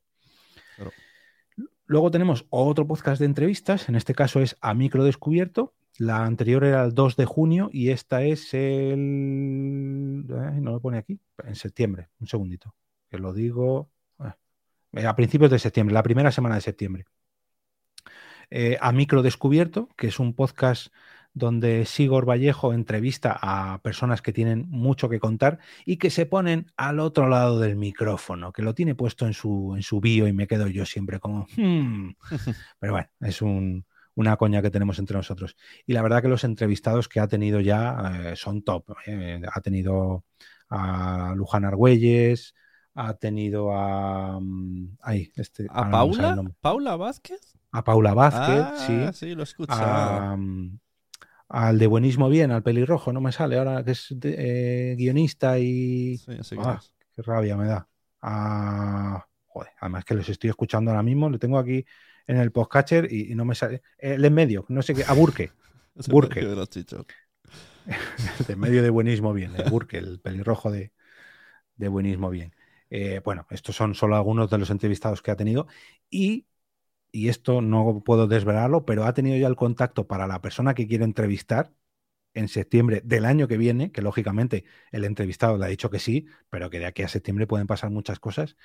Luego tenemos otro podcast de entrevistas, en este caso es A Micro Descubierto, la anterior era el 2 de junio y esta es el... no lo pone aquí, en septiembre. Un segundito, que lo digo... Eh, a principios de septiembre, la primera semana de septiembre. Eh, a Micro Descubierto, que es un podcast donde Sigor Vallejo entrevista a personas que tienen mucho que contar y que se ponen al otro lado del micrófono, que lo tiene puesto en su, en su bio y me quedo yo siempre como... Hmm". Pero bueno, es un, una coña que tenemos entre nosotros. Y la verdad que los entrevistados que ha tenido ya eh, son top. Eh, ha tenido a Luján Argüelles, ha tenido a. mm, Ay, este, ¿A Paula? ¿Paula Vázquez? A Paula Vázquez, ah, sí. sí, lo. A, mm, al de Buenismo Bien, al pelirrojo, no me sale ahora que es de- eh, guionista y. Sí, quién Ah, es. qué rabia me da. Joder, además que los estoy escuchando ahora mismo, lo tengo aquí en el podcatcher y, y no me sale. El en medio, no sé qué. A Burke. Burke. de los chichos. el de medio de buenismo bien, el Burke, el pelirrojo de, de buenismo bien. Eh, bueno, estos son solo algunos de los entrevistados que ha tenido y, y esto no puedo desvelarlo, pero ha tenido ya el contacto para la persona que quiere entrevistar en septiembre del año que viene, que lógicamente el entrevistado le ha dicho que sí, pero que de aquí a septiembre pueden pasar muchas cosas.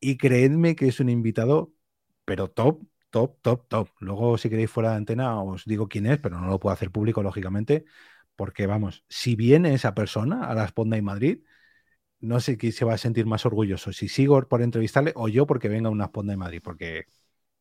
Y creedme que es un invitado, pero top, top, top, top. Luego, si queréis fuera de antena, os digo quién es, pero no lo puedo hacer público, lógicamente, porque vamos, si viene esa persona a la Sponda en Madrid, no sé quién se va a sentir más orgulloso, si sigo por entrevistarle o yo porque venga a una Sponda en Madrid, porque,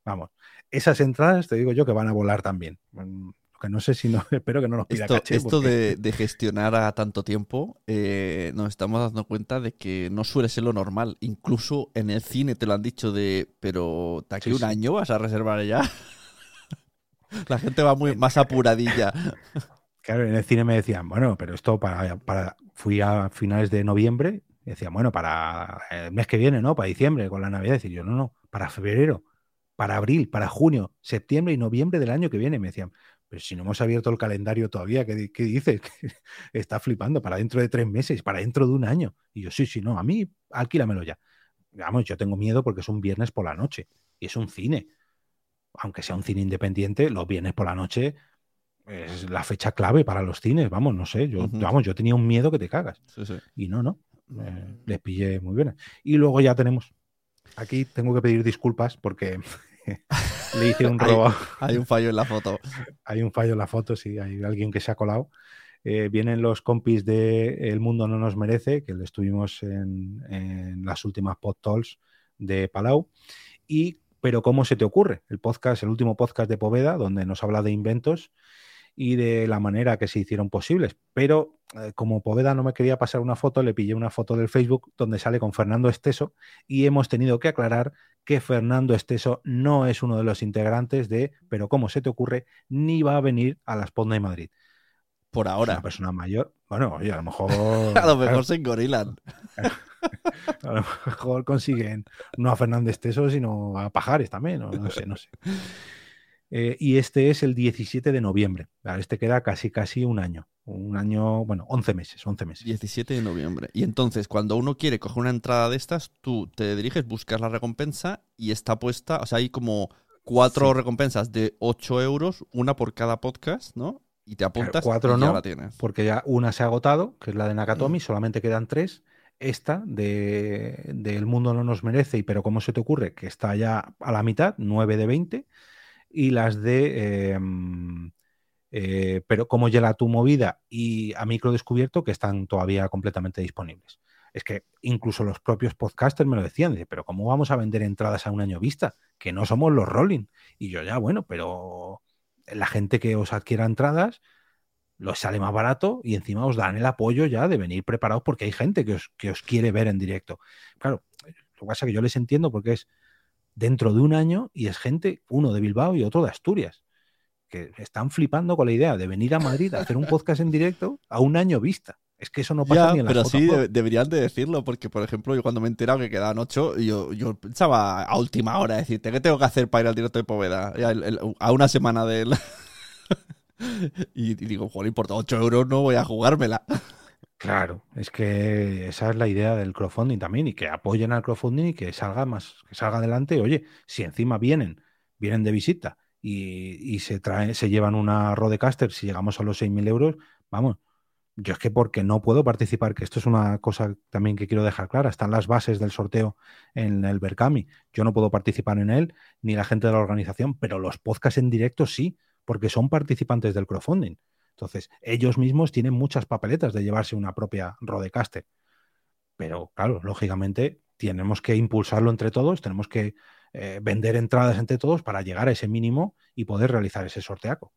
vamos, esas entradas te digo yo que van a volar también. Mm, Lo que no sé si no, espero que no nos pida Esto, caché. esto porque- de, de gestionar a tanto tiempo, eh, nos estamos dando cuenta de que no suele ser lo normal. Incluso en el cine te lo han dicho de, pero de aquí Sí, un sí. año vas a reservar ya. La gente va muy más apuradilla. Claro, en el cine me decían, bueno, pero esto para, para fui a finales de noviembre, y decían, bueno, para el mes que viene, ¿no? Para diciembre, con la Navidad. Y yo, no, no, para febrero, para abril, para junio, septiembre y noviembre del año que viene. Me decían, pero si no hemos abierto el calendario todavía, ¿qué, di- qué dices? Está flipando, para dentro de tres meses, para dentro de un año. Y yo, sí, sí, no, a mí, alquílamelo ya. Vamos, yo tengo miedo porque es un viernes por la noche y es un cine. Aunque sea un cine independiente, los viernes por la noche es la fecha clave para los cines, vamos, no sé, yo, vamos, yo tenía un miedo que te cagas. Sí, sí. Y no, no, eh, les pillé muy bien. Y luego ya tenemos, aquí tengo que pedir disculpas porque le hice un robo, Hay un fallo en la foto. hay un fallo en la foto, sí, hay alguien que se ha colado. Eh, vienen los compis de El Mundo No Nos Merece, que lo estuvimos en, en las últimas pod de Palau. Y, pero ¿cómo se te ocurre? El podcast, el último podcast de Poveda, donde nos habla de inventos y de la manera que se hicieron posibles. Pero eh, como Poveda no me quería pasar una foto, le pillé una foto del Facebook donde sale con Fernando Esteso y hemos tenido que aclarar que Fernando Esteso no es uno de los integrantes de Pero ¿cómo se te ocurre? ni va a venir a la Sponda de Madrid. Por Es ahora. una persona mayor. Bueno, oye, a lo mejor. A lo mejor claro, se engorilan. a lo mejor consiguen no a Fernández Teso, sino a Pajares también, no sé, no sé. Eh, y este es el 17 de noviembre. Claro, Este queda casi, casi un año. Un año, bueno, 11 meses, 11 meses. 17 de noviembre. Y entonces, cuando uno quiere coger una entrada de estas, tú te diriges, buscas la recompensa y está puesta, o sea, hay como cuatro Sí. recompensas de 8 euros, una por cada podcast, ¿no? Y te apuntas cuatro y ya no, la tienes. Porque ya una se ha agotado, que es la de Mm. Nakatomi, solamente quedan tres. Esta de, de El mundo no nos merece, y pero ¿cómo se te ocurre? Que está ya a la mitad, 9 de 20. Y las de eh, eh, Pero cómo llega tu movida y a micro descubierto, que están todavía completamente disponibles. Es que incluso los propios podcasters me lo decían, dice, pero ¿cómo vamos a vender entradas a un año vista? Que no somos los Rolling. Y yo ya, bueno, pero la gente que os adquiera entradas los sale más barato y encima os dan el apoyo ya de venir preparados porque hay gente que os, que os quiere ver en directo. Claro, lo que pasa es que yo les entiendo porque es dentro de un año y es gente, uno de Bilbao y otro de Asturias, que están flipando con la idea de venir a Madrid a hacer un podcast en directo a un año vista. Es que eso no pasa Ya, ni en las pero sí, de- deberían de decirlo, porque, por ejemplo, yo cuando me he enterado que quedaban 8, yo, yo pensaba a última hora decirte, ¿qué tengo que hacer para ir al directo de Poveda? Ya el- el- a una semana de él. y, y digo, joder, por 8 euros no voy a jugármela. Claro, es que esa es la idea del crowdfunding también y que apoyen al crowdfunding y que salga más, que salga adelante. Oye, si encima vienen, vienen de visita y, se traen, se llevan una Rodecaster, si llegamos a los 6.000 euros, vamos, yo es que porque no puedo participar, que esto es una cosa también que quiero dejar clara, están las bases del sorteo en el Berkami, yo no puedo participar en él, ni la gente de la organización, pero los podcasts en directo sí, porque son participantes del crowdfunding. Entonces, ellos mismos tienen muchas papeletas de llevarse una propia Rodecaster. Pero, claro, lógicamente, tenemos que impulsarlo entre todos, tenemos que eh, vender entradas entre todos para llegar a ese mínimo y poder realizar ese sorteaco.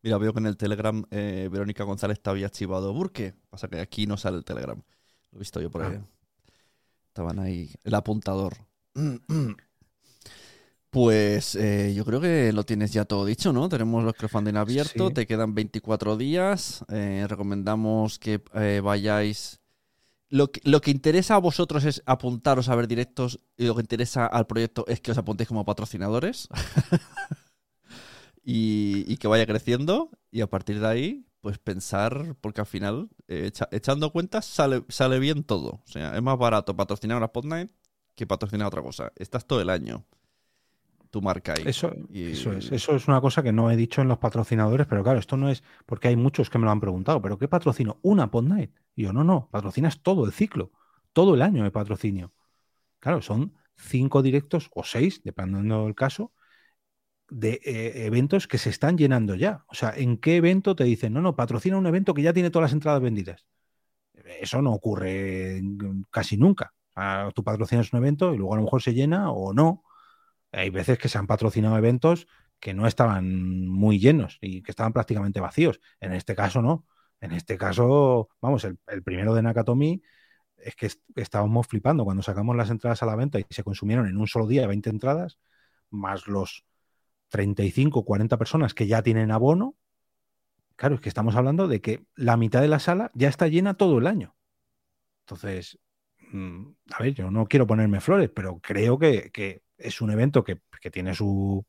Mira, veo que en el Telegram eh, Verónica González te había chivado Burke. Pasa que aquí no sale el Telegram. Lo he visto yo por ahí. Ah. Estaban ahí, el apuntador. Pues eh, yo creo que lo tienes ya todo dicho, ¿no? Tenemos los crowdfunding abiertos, Sí. te quedan 24 días. eh, recomendamos que eh, vayáis. Lo que, lo que interesa a vosotros es apuntaros a ver directos y lo que interesa al proyecto es que os apuntéis como patrocinadores y, y que vaya creciendo y a partir de ahí pues pensar, porque al final echa- echando cuentas sale, sale bien todo. O sea, es más barato patrocinar una Spotlight que patrocinar otra cosa. Estás todo el año. Tu marca ahí. Eso, Y- eso es. Eso es una cosa que no he dicho en los patrocinadores, pero claro, esto no es porque hay muchos que me lo han preguntado. ¿Pero qué patrocino? Una Pod Night. Y yo, no, no, patrocinas todo el ciclo, todo el año de patrocinio. Claro, son cinco directos o seis, dependiendo del caso, de eh, eventos que se están llenando ya. O sea, ¿en qué evento te dicen, no, no, patrocina un evento que ya tiene todas las entradas vendidas? Eso no ocurre casi nunca. Sea, tú patrocinas un evento y luego a lo mejor se llena o no. Hay veces que se han patrocinado eventos que no estaban muy llenos y que estaban prácticamente vacíos. En este caso no. En este caso, vamos, el, primero de Nakatomi es que est- estábamos flipando cuando sacamos las entradas a la venta y se consumieron en un solo día 20 entradas, más los 35, 40 personas que ya tienen abono. Claro, es que estamos hablando de que la mitad de la sala ya está llena todo el año. Entonces, mm, a ver, yo no quiero ponerme flores, pero creo que es un evento que, que tiene su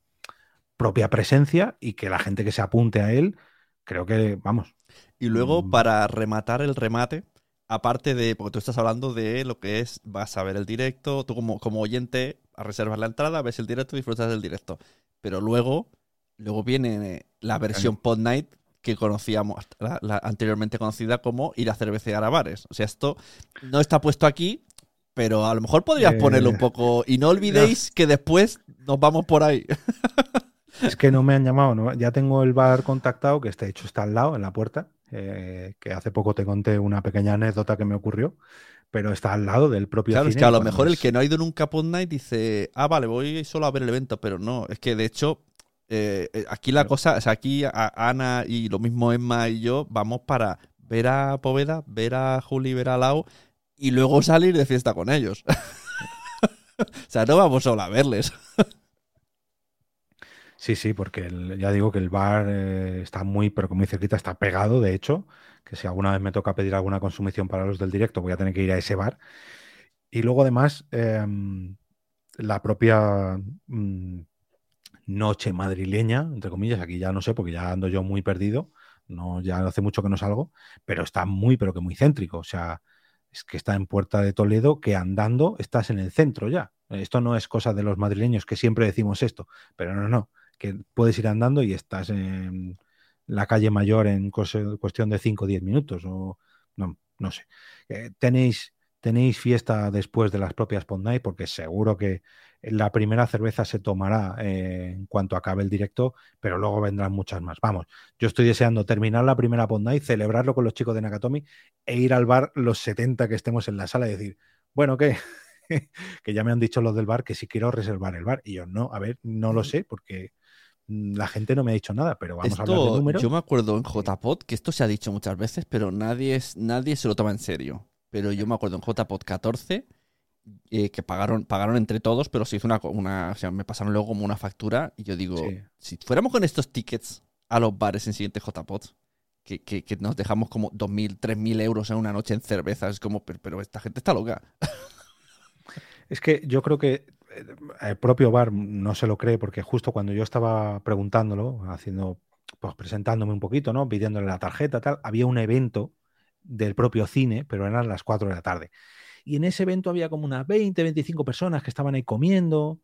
propia presencia y que la gente que se apunte a él, creo que, vamos, Y luego, Mm. para rematar el remate, aparte de, porque tú estás hablando de lo que es, vas a ver el directo, tú como, como oyente a reservar la entrada, ves el directo, disfrutas del directo. Pero luego, luego viene la versión Pod Night que conocíamos, la, la anteriormente conocida como ir a cervecear a bares. O sea, esto no está puesto aquí, pero a lo mejor podrías Eh, ponerlo un poco. Y no olvidéis que después nos vamos por ahí. Es que no me han llamado, ¿no? ya tengo el bar contactado, que está hecho, está al lado, en la puerta, eh, que hace poco te conté una pequeña anécdota que me ocurrió, pero está al lado del propio Claro, es cine que a lo mejor el es- que no ha ido nunca a Pod Night dice, ah, vale, voy solo a ver el evento, pero no, es que de hecho, eh, eh, aquí la cosa, o sea, aquí a- Ana y lo mismo Emma y yo vamos para ver a Poveda, ver a Juli, ver a Lau y luego salir de fiesta con ellos. o sea, no vamos solo a verles. Sí, sí, porque ya digo que el bar eh, está muy, pero como muy cerquita, está pegado, de hecho, que si alguna vez me toca pedir alguna consumición para los del directo, voy a tener que ir a ese bar. Y luego además, em, la propia mm, noche madrileña, entre comillas, aquí ya no sé, porque ya ando yo muy perdido, no, ya hace mucho que no salgo, pero está muy, pero que muy céntrico, o sea, es que está en Puerta de Toledo, que andando estás en el centro ya. Esto no es cosa de los madrileños que siempre decimos esto, pero no, no, que puedes ir andando y estás en la calle mayor en cuestión de 5 o 10 minutos, o no, no sé. Eh, tenéis, tenéis fiesta después de las propias Pod Night, porque seguro que la primera cerveza se tomará eh, en cuanto acabe el directo, pero luego vendrán muchas más. Vamos, yo estoy deseando terminar la primera Pod Night, celebrarlo con los chicos de Nakatomi e ir al bar los 70 que estemos en la sala y decir, bueno, ¿qué? que ya me han dicho los del bar que si quiero reservar el bar. Y yo, no, a ver, no lo sé porque mm, la gente no me ha dicho nada, pero vamos a hablar de números. yo me acuerdo en JPod, que esto se ha dicho muchas veces, pero nadie, es, nadie se lo toma en serio. Pero yo me acuerdo en JPod 14 eh, que pagaron, pagaron entre todos, pero se hizo una, una. O sea, me pasaron luego como una factura y yo digo, Sí. si fuéramos con estos tickets a los bares en siguiente JPod, que, que, que nos dejamos como 2.000, 3.000 euros en una noche en cervezas, es como, pero, pero esta gente está loca. Es que yo creo que eh, el propio bar no se lo cree porque justo cuando yo estaba preguntándolo, haciendo, pues presentándome un poquito, ¿no? Pidiéndole la tarjeta, tal, había un evento del propio cine, pero eran las 4 de la tarde. Y en ese evento había como unas 20, 25 personas que estaban ahí comiendo.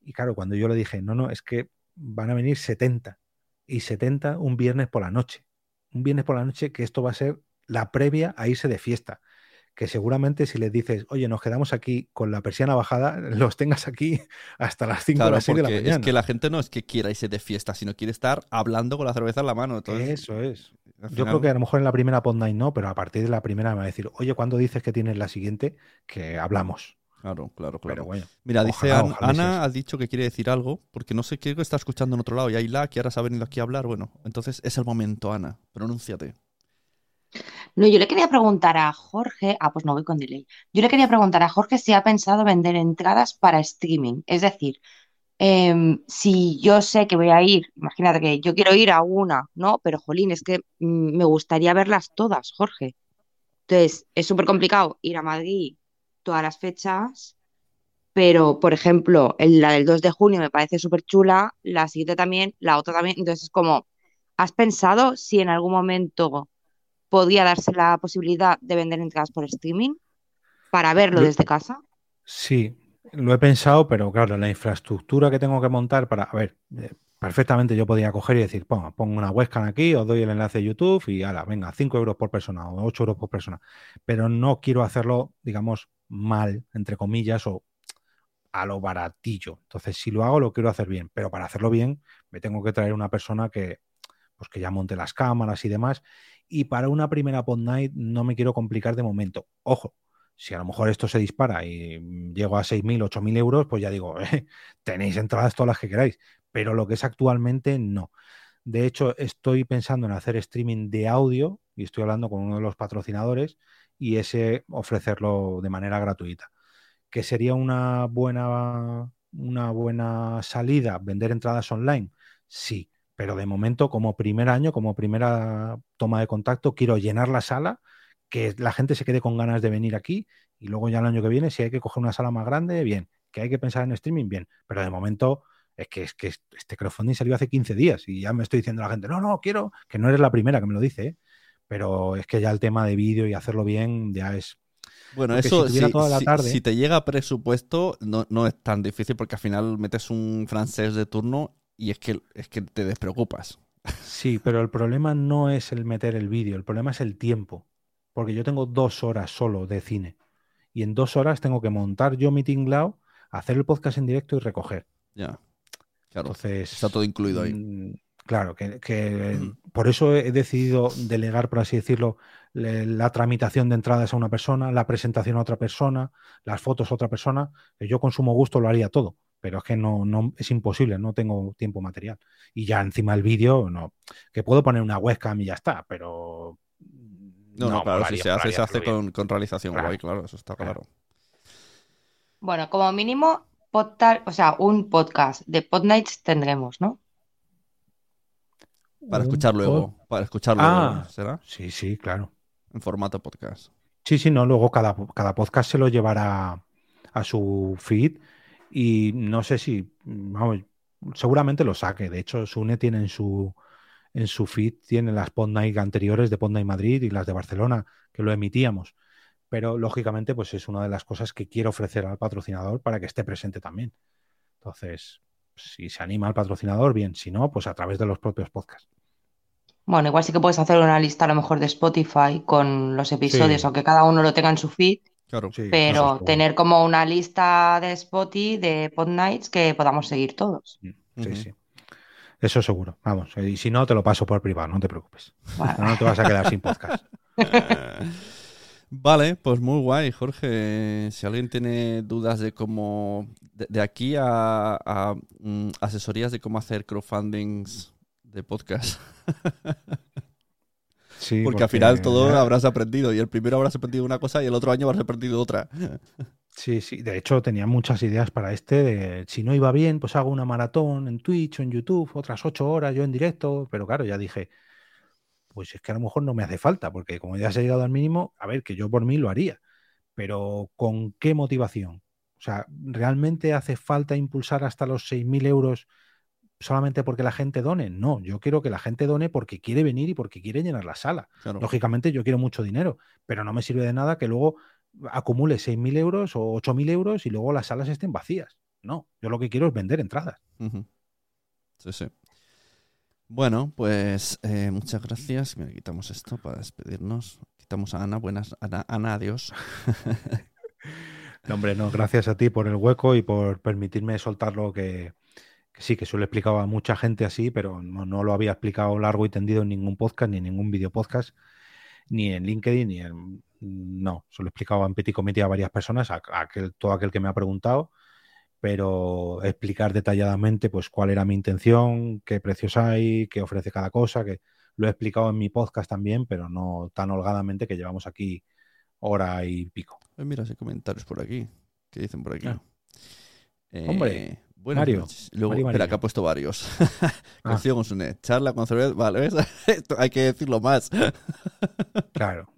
Y claro, cuando yo le dije, no, no, es que van a venir 70. Y 70 un viernes por la noche. Un viernes por la noche que esto va a ser la previa a irse de fiesta que seguramente si les dices, oye, nos quedamos aquí con la persiana bajada, los tengas aquí hasta las 5 o Claro, las 6 de la mañana. es que la gente no es que quiera irse de fiesta, sino quiere estar hablando con la cerveza en la mano. Entonces, Eso es. Yo creo que a lo mejor en la primera Pod Night no, pero a partir de la primera me va a decir, oye, ¿cuándo dices que tienes la siguiente? Que hablamos. Claro, claro, claro. Pero bueno. Mira, dice ojalá, ojalá Ana, ha dicho que quiere decir algo, porque no sé, que está escuchando en otro lado. Y Ayla, que ahora se ha venido aquí a hablar, bueno, entonces es el momento, Ana, pronúnciate. No, yo le quería preguntar a Jorge, ah, pues no voy con delay. Yo le quería preguntar a Jorge si ha pensado vender entradas para streaming. Es decir, em, si yo sé que voy a ir, imagínate que yo quiero ir a una, ¿no? Pero jolín, es que mm, me gustaría verlas todas, Jorge. Entonces, es súper complicado ir a Madrid todas las fechas, pero por ejemplo, el- la del 2 de junio me parece súper chula, la siguiente también, la otra también. Entonces, es como, ¿has pensado si en algún momento podía darse la posibilidad de vender entradas por streaming para verlo Lo- desde casa? Sí, lo he pensado, pero claro, la infraestructura que tengo que montar para, a ver, eh, perfectamente yo podía coger y decir, pongo, pongo una webcam aquí, os doy el enlace de YouTube y ala, venga, 5 euros por persona o 8 euros por persona. Pero no quiero hacerlo, digamos, mal, entre comillas, o a lo baratillo. Entonces, si lo hago, lo quiero hacer bien, pero para hacerlo bien, me tengo que traer una persona que, pues que ya monte las cámaras y demás. Y para una primera pod night no me quiero complicar de momento. Ojo, si a lo mejor esto se dispara y llego a 6.000, 8.000 euros, pues ya digo, eh, tenéis entradas todas las que queráis. Pero lo que es actualmente, no. De hecho, estoy pensando en hacer streaming de audio y estoy hablando con uno de los patrocinadores y ese ofrecerlo de manera gratuita. Que sería una buena, una buena salida vender entradas online, sí, pero de momento como primer año, como primera toma de contacto, quiero llenar la sala, que la gente se quede con ganas de venir aquí y luego ya el año que viene, si hay que coger una sala más grande, bien, que hay que pensar en streaming, bien, pero de momento es que, es que este crowdfunding salió hace 15 días y ya me estoy diciendo a la gente, no, no, quiero, que no eres la primera que me lo dice, ¿eh? pero es que ya el tema de vídeo y hacerlo bien ya es... Bueno, Porque eso si toda la si- tarde- si te llega presupuesto, no, no es tan difícil porque al final metes un francés de turno y es que, es que te despreocupas. Sí, pero el problema no es el meter el vídeo, el problema es el tiempo, porque yo tengo dos horas solo de cine y en dos horas tengo que montar yo mi tinglao, hacer el podcast en directo y recoger. Ya. Claro. Entonces, está todo incluido ahí. mm, Claro, que, que por eso he decidido delegar, por así decirlo, le- la tramitación de entradas a una persona, la presentación a otra persona, las fotos a otra persona. Yo con sumo gusto lo haría todo, pero es que no, no es imposible, no tengo tiempo material. Y ya encima el vídeo, no, que puedo poner una webcam y ya está, pero No, no, claro, si se hace, se hace con, con realización Claro. guay, claro, eso está Claro. Bueno, como mínimo, podta- o sea, un podcast de Pod Nights tendremos, ¿no? Para escuchar luego, pod- para escuchar luego, Ah. ¿será? Sí, sí, claro. En formato podcast. Sí, sí, no, luego cada, cada podcast se lo llevará a su feed y no sé si, vamos, seguramente lo saque. De hecho, Sune tiene en su, en su feed, tiene las Pod Night anteriores de Pod Night Madrid y las de Barcelona, que lo emitíamos. Pero lógicamente, pues es una de las cosas que quiero ofrecer al patrocinador para que esté presente también. Entonces, si se anima al patrocinador, bien. Si no, pues a través de los propios podcasts. Bueno, igual sí que puedes hacer una lista a lo mejor de Spotify con los episodios, Sí. aunque cada uno lo tenga en su feed, Claro. Sí, eso pero tener como una lista de Spotify de Pod Nights que podamos seguir todos. Sí, sí. Eso seguro. Vamos. Y si no, te lo paso por privado, no te preocupes. Vale. No, no te vas a quedar sin podcast. Vale, pues muy guay, Jorge. Si alguien tiene dudas de cómo, de, de aquí a, a, mm, asesorías de cómo hacer crowdfundings de podcast, Sí, porque, al final todo habrás aprendido y el primero habrás aprendido una cosa y el otro año habrás aprendido otra. Sí, sí. De hecho, tenía muchas ideas para este. de, si no iba bien, pues hago una maratón en Twitch o en YouTube, otras ocho horas yo en directo. Pero claro, ya dije, pues es que a lo mejor no me hace falta, porque como ya se ha llegado al mínimo, a ver, que yo por mí lo haría. Pero ¿con qué motivación? O sea, ¿realmente hace falta impulsar hasta los 6.000 euros solamente porque la gente done? No, yo quiero que la gente done porque quiere venir y porque quiere llenar la sala. Claro. Lógicamente yo quiero mucho dinero, pero no me sirve de nada que luego acumule 6.000 euros o 8.000 euros y luego las salas estén vacías. No, yo lo que quiero es vender entradas. Sí, sí. Bueno, pues eh, muchas gracias. Mira, quitamos esto para despedirnos. Quitamos a Ana. Buenas, Ana, Ana adiós. No, hombre, no, gracias a ti por el hueco y por permitirme soltar lo que, que sí, que se lo he explicado a mucha gente así, pero no, no lo había explicado largo y tendido en ningún podcast, ni en ningún video podcast, ni en LinkedIn, ni en... No, se lo he explicado en Petit Comité a varias personas, a, a aquel, todo aquel que me ha preguntado, pero explicar detalladamente pues cuál era mi intención, qué precios hay, qué ofrece cada cosa, que lo he explicado en mi podcast también, pero no tan holgadamente que llevamos aquí hora y pico. Eh, mira, hay comentarios por aquí. ¿Qué dicen por aquí? Ah. Eh, Hombre, buenas Mario, noches. Luego, Mario espera, que ha puesto varios. Ah. Con Sunet. Charla con cerveza. Vale, ¿ves? Esto hay que decirlo más. Claro.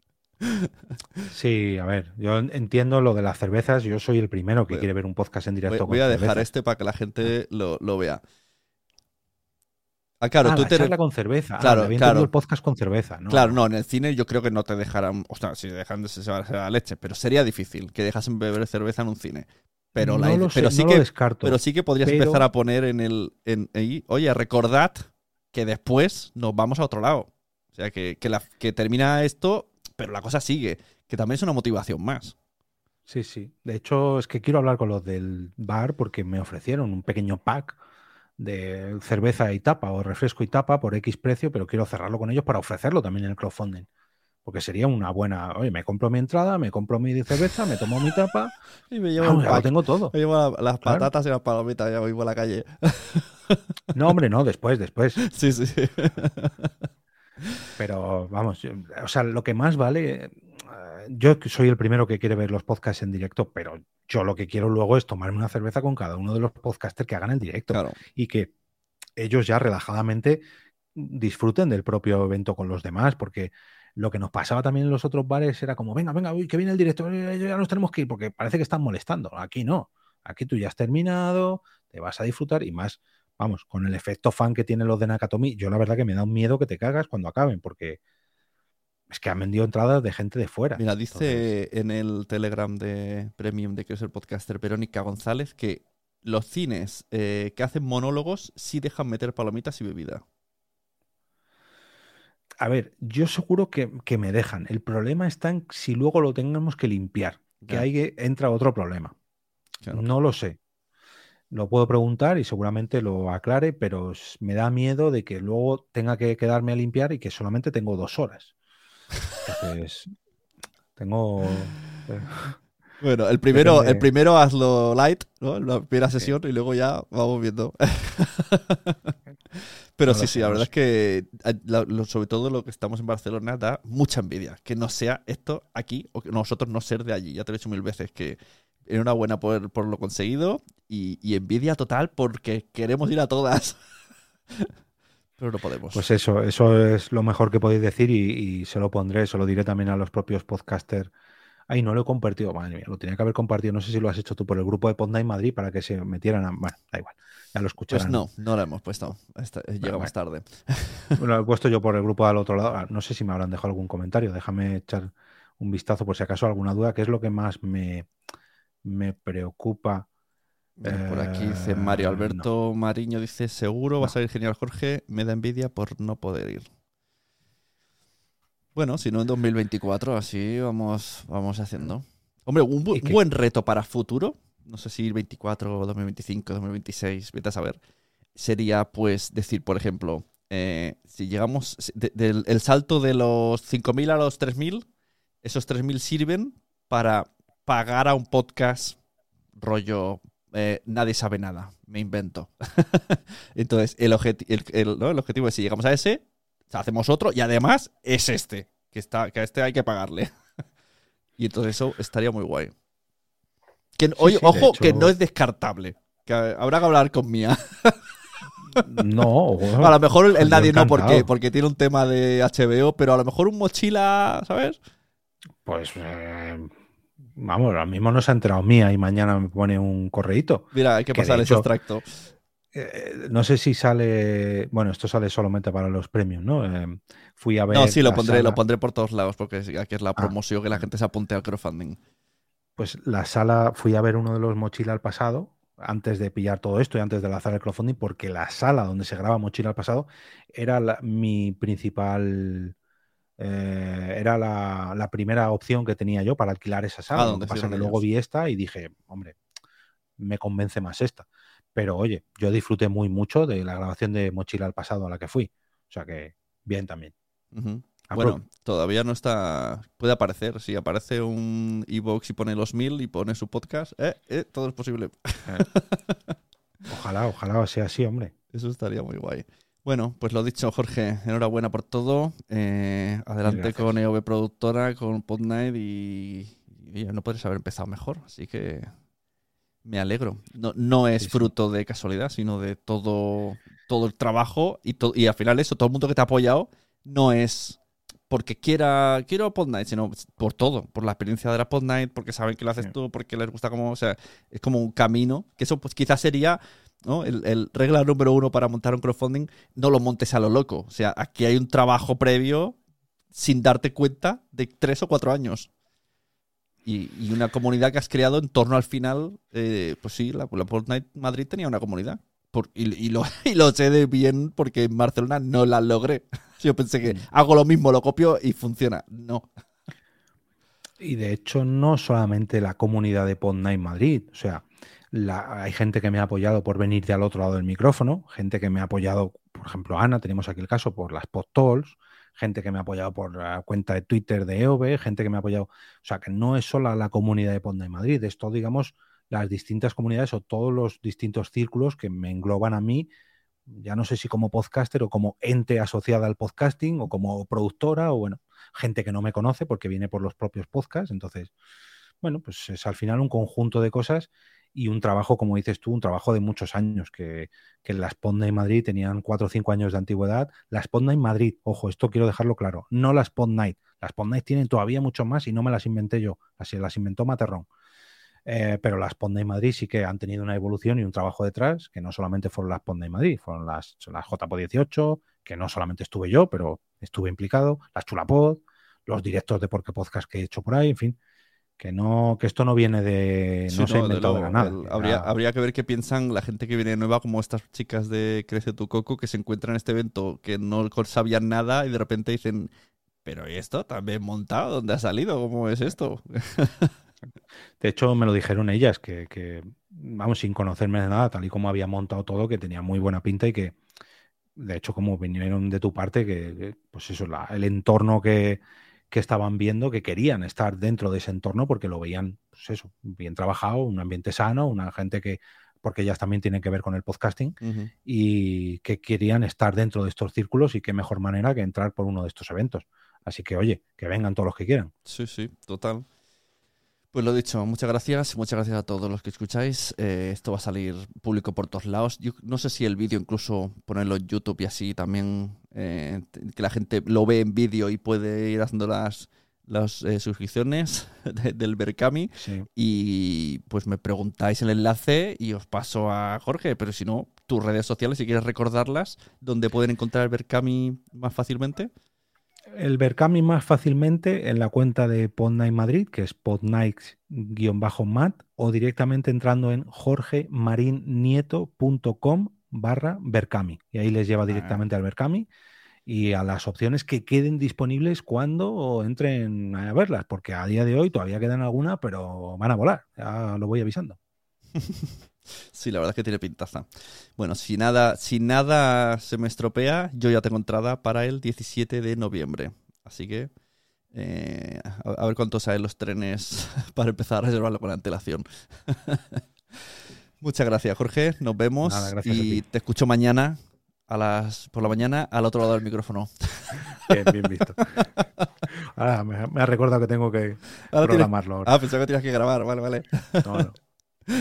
Sí, a ver, yo entiendo lo de las cervezas. Yo soy el primero que Voy- quiere ver un podcast en Voy, directo voy con a dejar este para que la gente lo, lo vea. Ah, claro, ah, tú la te. charla con cerveza. Ah, Claro, me había claro. el podcast con cerveza, ¿no? Claro, no, en el cine yo creo que no te dejarán. O sea, si dejan de ser la leche, pero sería difícil que dejasen beber cerveza en un cine. Pero, la no ide- lo sé, no lo descarto. Pero sí que podrías Pero- empezar a poner en el. En, ahí, Oye, recordad que después nos vamos a otro lado. O sea, que, que, la- que termina esto, pero la cosa sigue. Que también es una motivación más. Sí, sí. De hecho, es que quiero hablar con los del bar porque me ofrecieron un pequeño pack de cerveza y tapa o refresco y tapa por X precio, pero quiero cerrarlo con ellos para ofrecerlo también en el crowdfunding. Porque sería una buena. Oye, me compro mi entrada, me compro mi cerveza, me tomo mi tapa. Y me llevo, ya lo tengo todo. Me llevo la- las Claro. patatas y las palomitas, ya voy por la calle. No, hombre, no, después, después. Sí, sí. Pero vamos, yo- o sea, lo que más vale, eh, yo soy el primero que quiere ver los podcasts en directo, pero yo lo que quiero luego es tomarme una cerveza con cada uno de los podcasters que hagan el directo Claro. y que ellos ya relajadamente disfruten del propio evento con los demás, porque lo que nos pasaba también en los otros bares era como, venga, venga, uy, que viene el directo, eh, ya nos tenemos que ir, porque parece que están molestando. Aquí no, aquí tú ya has terminado, te vas a disfrutar y más, vamos, con el efecto fan que tienen los de Nakatomi, yo la verdad que me da un miedo que te cagas cuando acaben, porque es que han vendido entradas de gente de fuera. Mira, Entonces, dice en el Telegram de Premium de ser podcaster Verónica González que los cines eh, que hacen monólogos sí dejan meter palomitas y bebida. a ver, yo seguro que, que me dejan. El problema está en si luego lo tengamos que limpiar, que ahí entra otro problema. Claro. No lo sé. Lo puedo preguntar y seguramente lo aclare, pero me da miedo de que luego tenga que quedarme a limpiar y que solamente tengo dos horas. Entonces, tengo... eh, Bueno, el primero, el primero hazlo light, ¿no? La primera sesión y luego ya vamos viendo. Pero sí, sí, la verdad es que lo- sobre todo lo que estamos en Barcelona da mucha envidia. Que no sea esto aquí o que nosotros no ser de allí. Ya te lo he dicho mil veces que enhorabuena por, por lo conseguido y, y envidia total porque queremos ir a todas. Pero no podemos. Pues eso, eso es lo mejor que podéis decir y, y se lo pondré, se lo diré también a los propios podcasters. Ay, no lo he compartido, madre mía, lo tenía que haber compartido. No sé si lo has hecho tú por el grupo de Podnight Madrid para que se metieran a... Bueno, da igual, ya lo Pues escucharán. no, no lo hemos puesto. Esta- llegamos bueno. tarde. Lo he puesto yo por el grupo al otro lado. Ah, No sé si me habrán dejado algún comentario. Déjame echar un vistazo por si acaso alguna duda, que es lo que más me, me preocupa. Mira, por aquí dice Eh, Mario Alberto Mariño, dice, seguro va a salir genial Jorge, me da envidia por no poder ir. Bueno, si no en 2024, así vamos, vamos haciendo. Hombre, un, buen reto para futuro, no sé si 24, 2025, 2026, vete a saber, sería pues decir, por ejemplo, eh, si llegamos, de- del el salto de los 5.000 a los 3.000, esos 3.000 sirven para pagar a un podcast rollo eh, nadie sabe nada, me invento. Entonces, el, objeti- el, el- ¿no? el objetivo es si llegamos a ese, hacemos otro y además es este, que, está, que a este hay que pagarle. y entonces eso estaría muy guay. Que, oye, sí, de ojo, que no es descartable. Que habrá que hablar con Mía. No, bueno, a lo mejor el, nadie no, porque, porque tiene un tema de HBO, pero a lo mejor un mochila, ¿sabes? Pues eh, vamos, ahora mismo no se ha enterado mía y mañana me pone un correíto. Mira, hay que Que pasar ese hecho- extracto. Eh, no sé si sale, bueno, esto sale solamente para los premios, ¿no? Eh, fui a ver. No, sí, lo pondré, sala- lo pondré por todos lados, porque aquí es la Ah. promoción que la gente se apunte al crowdfunding. Pues la sala, fui a ver uno de los Mochila al pasado, antes de pillar todo esto y antes de lanzar el crowdfunding, porque la sala donde se graba Mochila al pasado era la- mi principal. Eh, era la, la primera opción que tenía yo para alquilar esa sala. Ah, Lo donde que pasa fueron que luego vi esta y dije, hombre, me convence más esta. Pero oye, yo disfruté muy mucho de la grabación de Mochila al pasado a la que fui. O sea que bien también. Bueno, todavía no está. Puede aparecer. Si aparece un Evox y pone los mil y pone su podcast, eh, eh, todo es posible. Ojalá, ojalá sea así, hombre. Eso estaría muy guay. Bueno, pues lo dicho, Jorge, enhorabuena por todo. Eh, adelante Gracias. con EOB Productora, con Podnight y, y no podrías haber empezado mejor. Así que me alegro. No, no es fruto de casualidad, sino de todo, todo el trabajo y, to- y al final eso, todo el mundo que te ha apoyado no es porque quiera quiero Podnight, sino por todo, por la experiencia de la Podnight, porque saben que lo haces tú, porque les gusta como, o sea, es como un camino, que eso pues quizás sería ¿no? El, el regla número uno para montar un crowdfunding, no lo montes a lo loco. O sea, aquí hay un trabajo previo sin darte cuenta de tres o cuatro años. Y, y una comunidad que has creado en torno al final, eh, pues sí, la, la Fortnite Madrid tenía una comunidad. Por- y, y lo, y lo sé de bien porque en Barcelona no la logré. Yo pensé que hago lo mismo, lo copio y funciona. No. Y de hecho, no solamente la comunidad de Podnight Madrid, o sea, la- hay gente que me ha apoyado por venir de al otro lado del micrófono, gente que me ha apoyado, por ejemplo, Ana, tenemos aquí el caso por las podtalls, gente que me ha apoyado por la cuenta de Twitter de EOB, gente que me ha apoyado, o sea, que no es solo la comunidad de Podnight Madrid, es todo, digamos, las distintas comunidades o todos los distintos círculos que me engloban a mí, ya no sé si como podcaster o como ente asociada al podcasting o como productora o bueno, gente que no me conoce porque viene por los propios podcasts. Entonces, bueno, pues es al final un conjunto de cosas y un trabajo, como dices tú, un trabajo de muchos años, que, que las Podnight Madrid tenían cuatro o cinco años de antigüedad. Las Podnight Madrid, ojo, esto quiero dejarlo claro, no las Podnight. Las Podnight tienen todavía mucho más y no me las inventé yo, las, las inventó Materrón. Eh, pero las Podnight Madrid sí que han tenido una evolución y un trabajo detrás, que no solamente fueron las Podnight Madrid, fueron las, las JPO 18, que no solamente estuve yo, pero estuve implicado, las Chulapod, los directos de Porque Podcast que he hecho por ahí, en fin, que no, que esto no viene de, Sí, no se no, de inventado de luego, la nada. el- Era- habría, habría que ver qué piensan la gente que viene nueva, como estas chicas de Crece tu Coco, que se encuentran en este evento que no sabían nada y de repente dicen, pero ¿y esto también montado? ¿Dónde ha salido? ¿Cómo es esto? De hecho, me lo dijeron ellas, que, que, vamos, sin conocerme de nada, tal y como había montado todo, que tenía muy buena pinta y que, de hecho, como vinieron de tu parte, que, que, pues eso, la- el entorno que, que estaban viendo, que querían estar dentro de ese entorno porque lo veían, pues eso, bien trabajado, un ambiente sano, una gente que, porque ellas también tienen que ver con el podcasting y que querían estar dentro de estos círculos y qué mejor manera que entrar por uno de estos eventos. Así que, oye, que vengan todos los que quieran. Sí, sí, total. Pues lo dicho, muchas gracias, muchas gracias a todos los que escucháis. Eh, esto va a salir público por todos lados. Yo no sé si el vídeo incluso ponerlo en YouTube y así también eh, que la gente lo ve en vídeo y puede ir haciendo las, las eh, suscripciones de- del Berkami. Sí. Y pues me preguntáis el enlace y os paso a Jorge, pero si no, tus redes sociales, si quieres recordarlas, donde pueden encontrar el Berkami más fácilmente. El Berkami más fácilmente en la cuenta de Podnight Madrid, que es podnight-mat, o directamente entrando en jorgemarinieto.com barra Berkami. Y ahí les lleva directamente al Berkami y a las opciones que queden disponibles cuando entren a verlas, porque a día de hoy todavía quedan algunas, pero van a volar. Ya lo voy avisando. Sí, la verdad es que tiene pintaza. Bueno, si nada, si nada se me estropea, yo ya tengo entrada para el 17 de noviembre. Así que eh, a, a ver cuánto salen los trenes para empezar a reservarlo con antelación. Muchas gracias, Jorge. Nos vemos Nada, y te escucho mañana a las por la mañana al otro lado del micrófono. Bien, bien visto. Ahora me, me ha recordado que tengo que Ahora tienes- programarlo. ahora. Ah, pensaba que tenías que grabar. Vale, vale. No, no.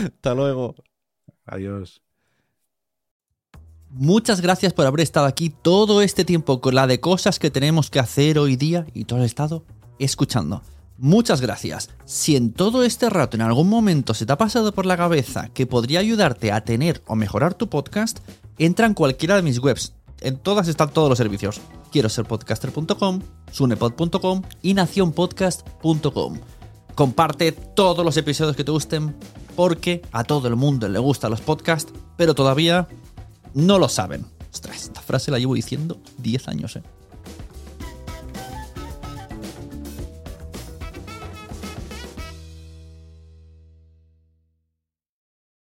Hasta luego. Adiós. Muchas gracias por haber estado aquí todo este tiempo con la de cosas que tenemos que hacer hoy día y todo el estado escuchando. Muchas gracias. Si en todo este rato en algún momento se te ha pasado por la cabeza que podría ayudarte a tener o mejorar tu podcast, entra en cualquiera de mis webs. En todas están todos los servicios. Quiero ser podcaster.com, sunepod.com y nacionpodcast.com. Comparte todos los episodios que te gusten porque a todo el mundo le gustan los podcasts, pero todavía no lo saben. Ostras, esta frase la llevo diciendo 10 años, ¿eh?